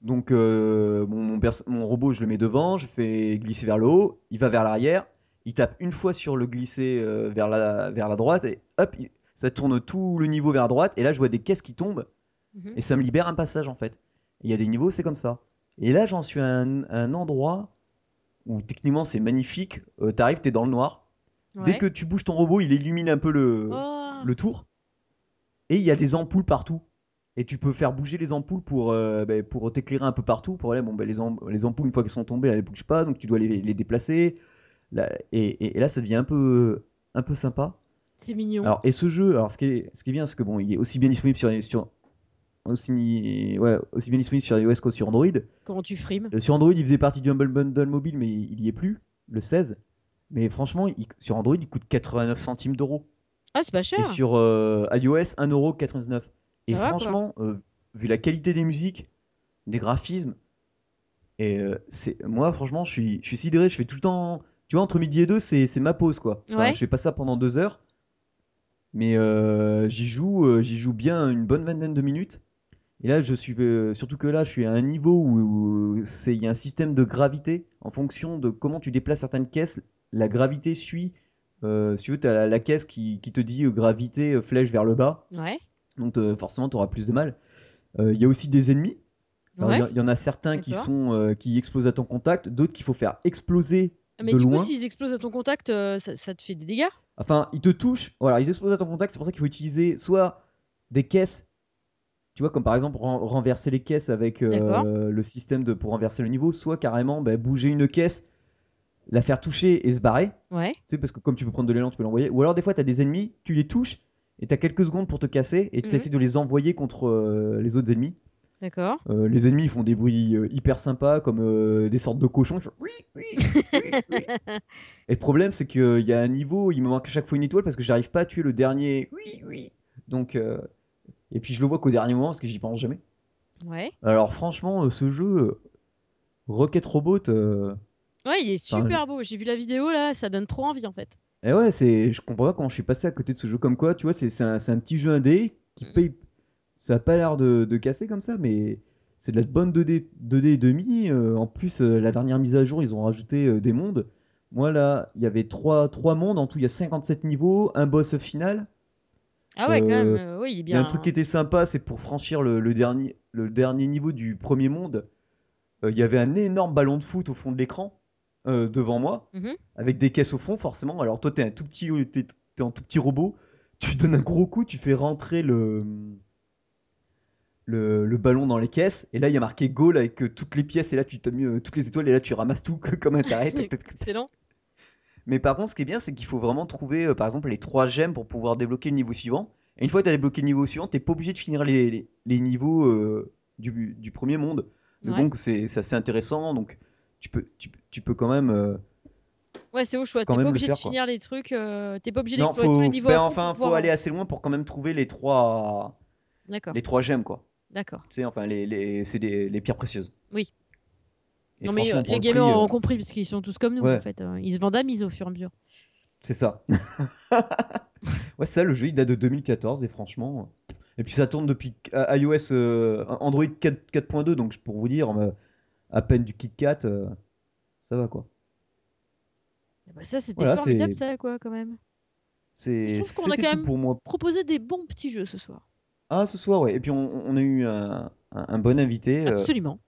Donc euh, mon, mon, perso- mon robot, je le mets devant, je fais glisser vers le haut, il va vers l'arrière, il tape une fois sur le glisser euh, vers, la, vers la droite et hop, il- ça tourne tout le niveau vers la droite et là je vois des caisses qui tombent Mhm. et ça me libère un passage en fait. Il y a des niveaux, c'est comme ça. Et là j'en suis à un, à un endroit où techniquement c'est magnifique, euh, t'arrives, t'es dans le noir, dès que tu bouges ton robot, il illumine un peu le, Oh. le tour. Et il y a des ampoules partout. Et tu peux faire bouger les ampoules pour, euh, ben, pour t'éclairer un peu partout. Pour aller, bon, ben, les, am- les ampoules, une fois qu'elles sont tombées, elles ne bougent pas, donc tu dois les, les déplacer. Là, et, et- et là, ça devient un peu, un peu sympa. C'est mignon. Alors, et ce jeu, alors ce qui est, ce qui est bien, c'est que bon, il est aussi bien disponible sur, sur aussi, ouais, aussi bien disponible sur iOS que sur Android. Comment tu frimes Euh, sur Android, il faisait partie du Humble Bundle mobile, mais il y est plus, le 16. Mais franchement, il- sur Android, il coûte 89 centimes d'euros. Ah, c'est pas Et cher. sur euh, iOS, 1,99€. Et Ça va, franchement, euh, vu la qualité des musiques, des graphismes, et euh, c'est moi franchement, je suis, je suis sidéré. Je fais tout le temps, tu vois, entre midi et deux, c'est ma pause quoi. Enfin, Ouais. Je fais pas ça pendant deux heures, mais euh, j'y joue, euh, j'y joue bien une bonne vingtaine de minutes. Et là, je suis euh, surtout que là, je suis à un niveau où, où c'est il y a un système de gravité en fonction de comment tu déplaces certaines caisses. La gravité suit. Si tu veux, t'as la, la caisse qui, qui te dit gravité flèche vers le bas. Ouais. Donc forcément, tu auras plus de mal. Il y a aussi des ennemis. Il Ouais. y, y en a certains qui sont qui explosent à ton contact, d'autres qu'il faut faire exploser Mais de du loin. coup, s'ils explosent à ton contact, euh, ça, ça te fait des dégâts? Enfin, ils te touchent. Voilà, ils explosent à ton contact. C'est pour ça qu'il faut utiliser soit des caisses, tu vois, comme par exemple ren- renverser les caisses avec euh, le système de pour renverser le niveau, soit carrément bah, bouger une caisse, la faire toucher et se barrer. Ouais. Tu sais, parce que comme tu peux prendre de l'élan, tu peux l'envoyer. Ou alors des fois, tu as des ennemis, tu les touches et tu as quelques secondes pour te casser et tu Mhm. essaies de les envoyer contre euh, les autres ennemis. D'accord. Euh, les ennemis font des bruits euh, hyper sympas comme euh, des sortes de cochons. Font oui, oui, oui, oui. [laughs] Et le problème c'est qu'il y a un niveau, il me manque à chaque fois une étoile parce que j'arrive pas à tuer le dernier. Oui, oui. Donc et puis je le vois qu'au dernier moment parce que j'y pense jamais. Ouais. Alors franchement, ce jeu Rocket Robot, Ouais, il est super beau. J'ai vu la vidéo là, ça donne trop envie en fait. eh ouais, c'est, je comprends pas comment je suis passé à côté de ce jeu comme quoi. Tu vois, c'est un, un petit jeu indé qui Mhm. paye. Ça a pas l'air de, de casser comme ça, mais c'est de la bonne 2D, 2D et demi. Euh, en plus, euh, la dernière mise à jour, ils ont rajouté euh, des mondes. Moi là, il y avait trois, trois mondes. En tout, il y a 57 niveaux, un boss final. Ah ouais, quand même. oui, il est Il y a bien. un truc qui était sympa, c'est pour franchir le, le dernier, le dernier niveau du premier monde. il y avait un énorme ballon de foot au fond de l'écran, devant moi, Mhm. avec des caisses au fond, forcément. Alors toi, t'es un tout petit, t'es, t'es un tout petit robot. Tu donnes un gros coup, tu fais rentrer le, le, le ballon dans les caisses, et là il y a marqué goal avec euh, toutes les pièces, et là tu t'as mis euh, toutes les étoiles, et là tu ramasses tout [laughs] comme un taré. Excellent. Mais par contre, ce qui est bien, c'est qu'il faut vraiment trouver, euh, par exemple, les trois gemmes pour pouvoir débloquer le niveau suivant. Et une fois que tu as débloqué le niveau suivant, t'es pas obligé de finir les, les, les niveaux du, du premier monde. Ouais. donc, c'est assez intéressant. Donc, tu peux, tu, peux- tu peux quand même. Ouais, c'est au choix. T'es pas obligé faire, de quoi. finir les trucs. T'es pas obligé d'explorer tous les niveaux. ben, enfin, faut pouvoir- aller assez loin pour quand même trouver les trois, les trois gemmes, quoi. D'accord. Sais, enfin, les, les, c'est des- les pierres précieuses. Oui. Et Non mais euh, les le gamers prix, euh, ont compris parce qu'ils sont tous comme nous Ouais. en fait. euh, Ils se vendent à mise au fur et à mesure. C'est ça. [laughs] ouais, ça, le jeu, il date de 2014 et franchement. Et puis ça tourne depuis euh, iOS, euh, Android 4 4.2, donc pour vous dire, à peine du KitKat, euh, ça va quoi. Et bah, ça c'était Voilà, formidable c'est- ça quoi quand même. C'est, Je trouve qu'on a quand même- pour moi. Proposer des bons petits jeux ce soir. Ah, ce soir, ouais. Et puis on, a eu un, un- un bon invité euh, Absolument.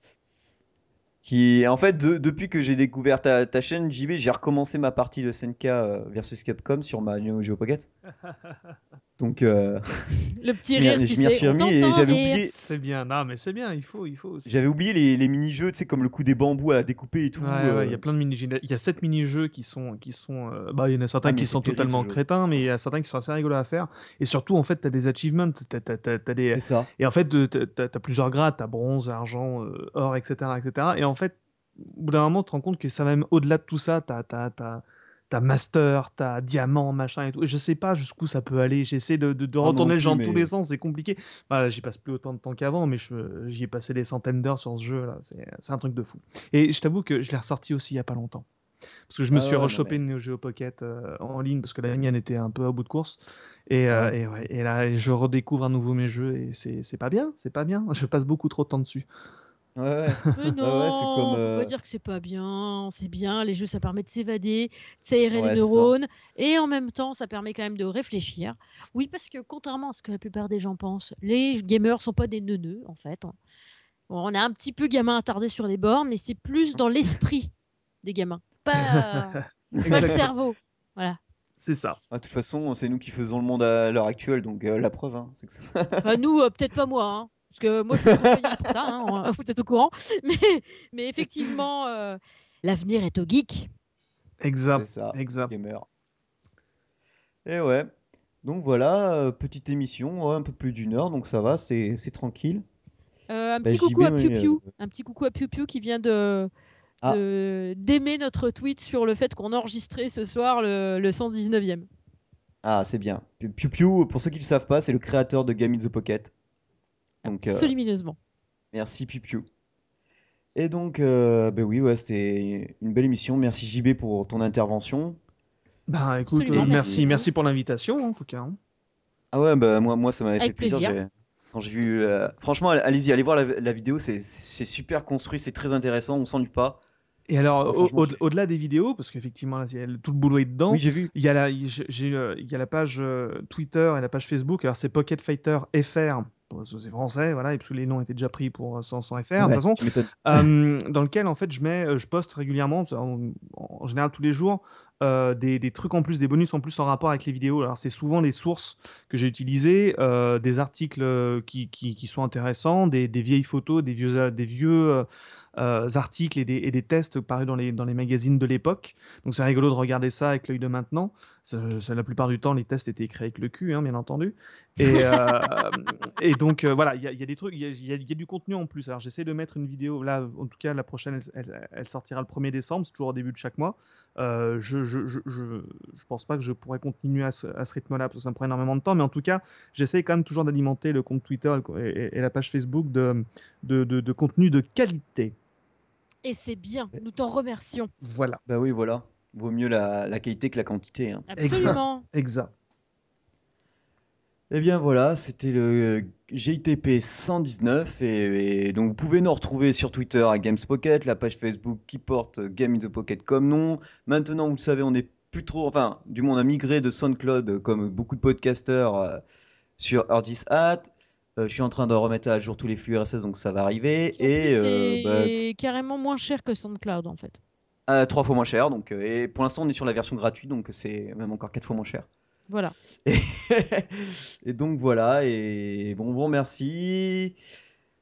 Qui, en fait, de- depuis que j'ai découvert ta, ta chaîne JB, j'ai recommencé ma partie de SNK euh, versus Capcom sur ma Neo Geo Pocket. [laughs] Donc, euh, Le petit rire, je tu sais. et j'avais oublié, C'est bien, non, mais c'est bien, il faut, il faut j'avais oublié les, les mini-jeux, tu sais, comme le coup des bambous à découper et tout. Ouais, ouais, il y euh, a plein de mini il y a sept mini-jeux qui sont qui sont euh, bah il y en a certains Ah, qui sont terrible, totalement crétins mais il y a certains qui sont assez rigolos à faire et surtout en fait t'as des achievements t'as, t'as, t'as, t'as des C'est ça. et en fait t'as, t'as- t'as plusieurs grades t'as bronze argent euh, or etc etc et en fait au bout d'un moment tu te rends compte que ça va même au-delà de tout ça t'as t'as t'as T'as master, t'as diamant, machin et tout. Et je sais pas jusqu'où ça peut aller. J'essaie de, de, de Ah, retourner le jeu plus, dans tous les sens. C'est compliqué. Bah, j'y passe plus autant de temps qu'avant, mais je- j'y ai passé des centaines d'heures sur ce jeu là. C'est c'est un truc de fou. Et je t'avoue que je l'ai ressorti aussi il y a pas longtemps. Parce que je me Ah suis ouais, rechopé mais- une Neo Geo Pocket euh, en ligne parce que la mienne était un peu à bout de course. Et, euh, et, ouais, et là, je redécouvre à nouveau mes jeux et c'est c'est pas bien, c'est pas bien. [laughs] Je passe beaucoup trop de temps dessus. Ouais, ouais. Mais non, [laughs] Ouais, ouais, c'est comme, faut euh, pas dire que c'est pas bien. C'est bien, les jeux ça permet de s'évader, de s'aérer les neurones, et en même temps ça permet quand même de réfléchir. Oui, parce que contrairement à ce que la plupart des gens pensent, les gamers sont pas des neuneux en fait. Bon, on a un petit peu gamin attardé sur les bords, mais c'est plus dans l'esprit des gamins, pas, [laughs] pas le cerveau. Voilà. C'est ça. Ah, de toute façon, c'est nous qui faisons le monde à l'heure actuelle, donc euh, la preuve, hein, c'est que ça. [laughs] Enfin, nous, euh, peut-être pas moi, hein, parce que moi je suis pour ça, hein, vous êtes au courant. [laughs] Mais, mais effectivement, euh, l'avenir est au geek. Exact. C'est ça. Exact. Gamer. Et ouais. Donc voilà, euh, petite émission, un peu plus d'une heure, donc ça va, c'est tranquille. Euh, un Bah, petit JB, coucou à Piu Piu, un petit coucou à Piu Piu qui vient de Ah. de- d'aimer notre tweet sur le fait qu'on enregistrait ce soir le, le 119e. Ah, c'est bien. Piu Piu, Piu, pour ceux qui ne le savent pas, c'est le créateur de Game in the Pocket. Donc, euh, Absolument. merci Piu. Et donc, euh, ben oui, ouais, c'était une belle émission. Merci JB pour ton intervention. Bah écoute, euh, merci. merci, merci pour l'invitation en tout cas. hein. Ah ouais, bah moi, moi ça m'avait fait plaisir. Quand j'ai vu, euh, franchement, allez-y, allez voir la, la vidéo, c'est c'est super construit, c'est très intéressant, on s'ennuie pas. Et alors, au- c'est- au-delà des vidéos, parce qu'effectivement, tout le boulot est dedans. Oui, j'ai vu. Il y a la, j'ai- il y a la page Twitter et la page Facebook. Alors, c'est Pocket Fighter FR. C'est français, voilà, et que les noms étaient déjà pris pour euh, sans, sans FR. de Ouais, toute façon, euh, dans lequel en fait je mets, euh, je poste régulièrement, en, en général tous les jours, euh, des, des trucs en plus, des bonus en plus en rapport avec les vidéos. Alors c'est souvent les sources que j'ai utilisées, euh, des articles qui, qui, qui sont intéressants, des, des vieilles photos, des vieux, des vieux articles et des, et des tests parus dans les, dans les magazines de l'époque. Donc c'est rigolo de regarder ça avec l'œil de maintenant. Ça- ça, la plupart du temps, les tests étaient écrits avec le cul, hein, bien entendu. Et, euh, et donc euh, voilà, il y a, il y a des trucs, il y a, y y du contenu en plus. Alors j'essaie de mettre une vidéo, là en tout cas la prochaine, elle, elle- elle sortira le 1er décembre, c'est toujours au début de chaque mois. Euh, je, je, je, je, je pense pas que je pourrais continuer à ce, à ce rythme-là parce que ça me prend énormément de temps, mais en tout cas j'essaie quand même toujours d'alimenter le compte Twitter et, et- et la page Facebook de, de, de, de contenu de qualité. Et c'est bien, nous t'en remercions. Voilà, Bah oui, voilà. Vaut mieux la, la qualité que la quantité. hein. Absolument. exact. Eh bien voilà, c'était le GITP 119 et, et donc vous pouvez nous retrouver sur Twitter à Games Pocket, la page Facebook qui porte Game in the Pocket comme nom. Maintenant, vous le savez, on est plus trop, enfin, du moins on a migré de SoundCloud euh, comme beaucoup de podcasters euh, sur Earthis Hat. Euh, je suis en train de remettre à jour tous les flux RSS, donc ça va arriver. Qui, Et euh, bah, carrément moins cher que SoundCloud en fait. trois fois moins cher. Donc, et pour l'instant, on est sur la version gratuite, donc c'est même encore quatre fois moins cher. Voilà. Et, [laughs] et donc voilà, et bon, bon, merci.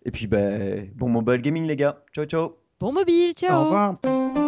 Et puis, ben, bon mobile gaming, les gars. Ciao, ciao. Bon mobile, ciao Au revoir.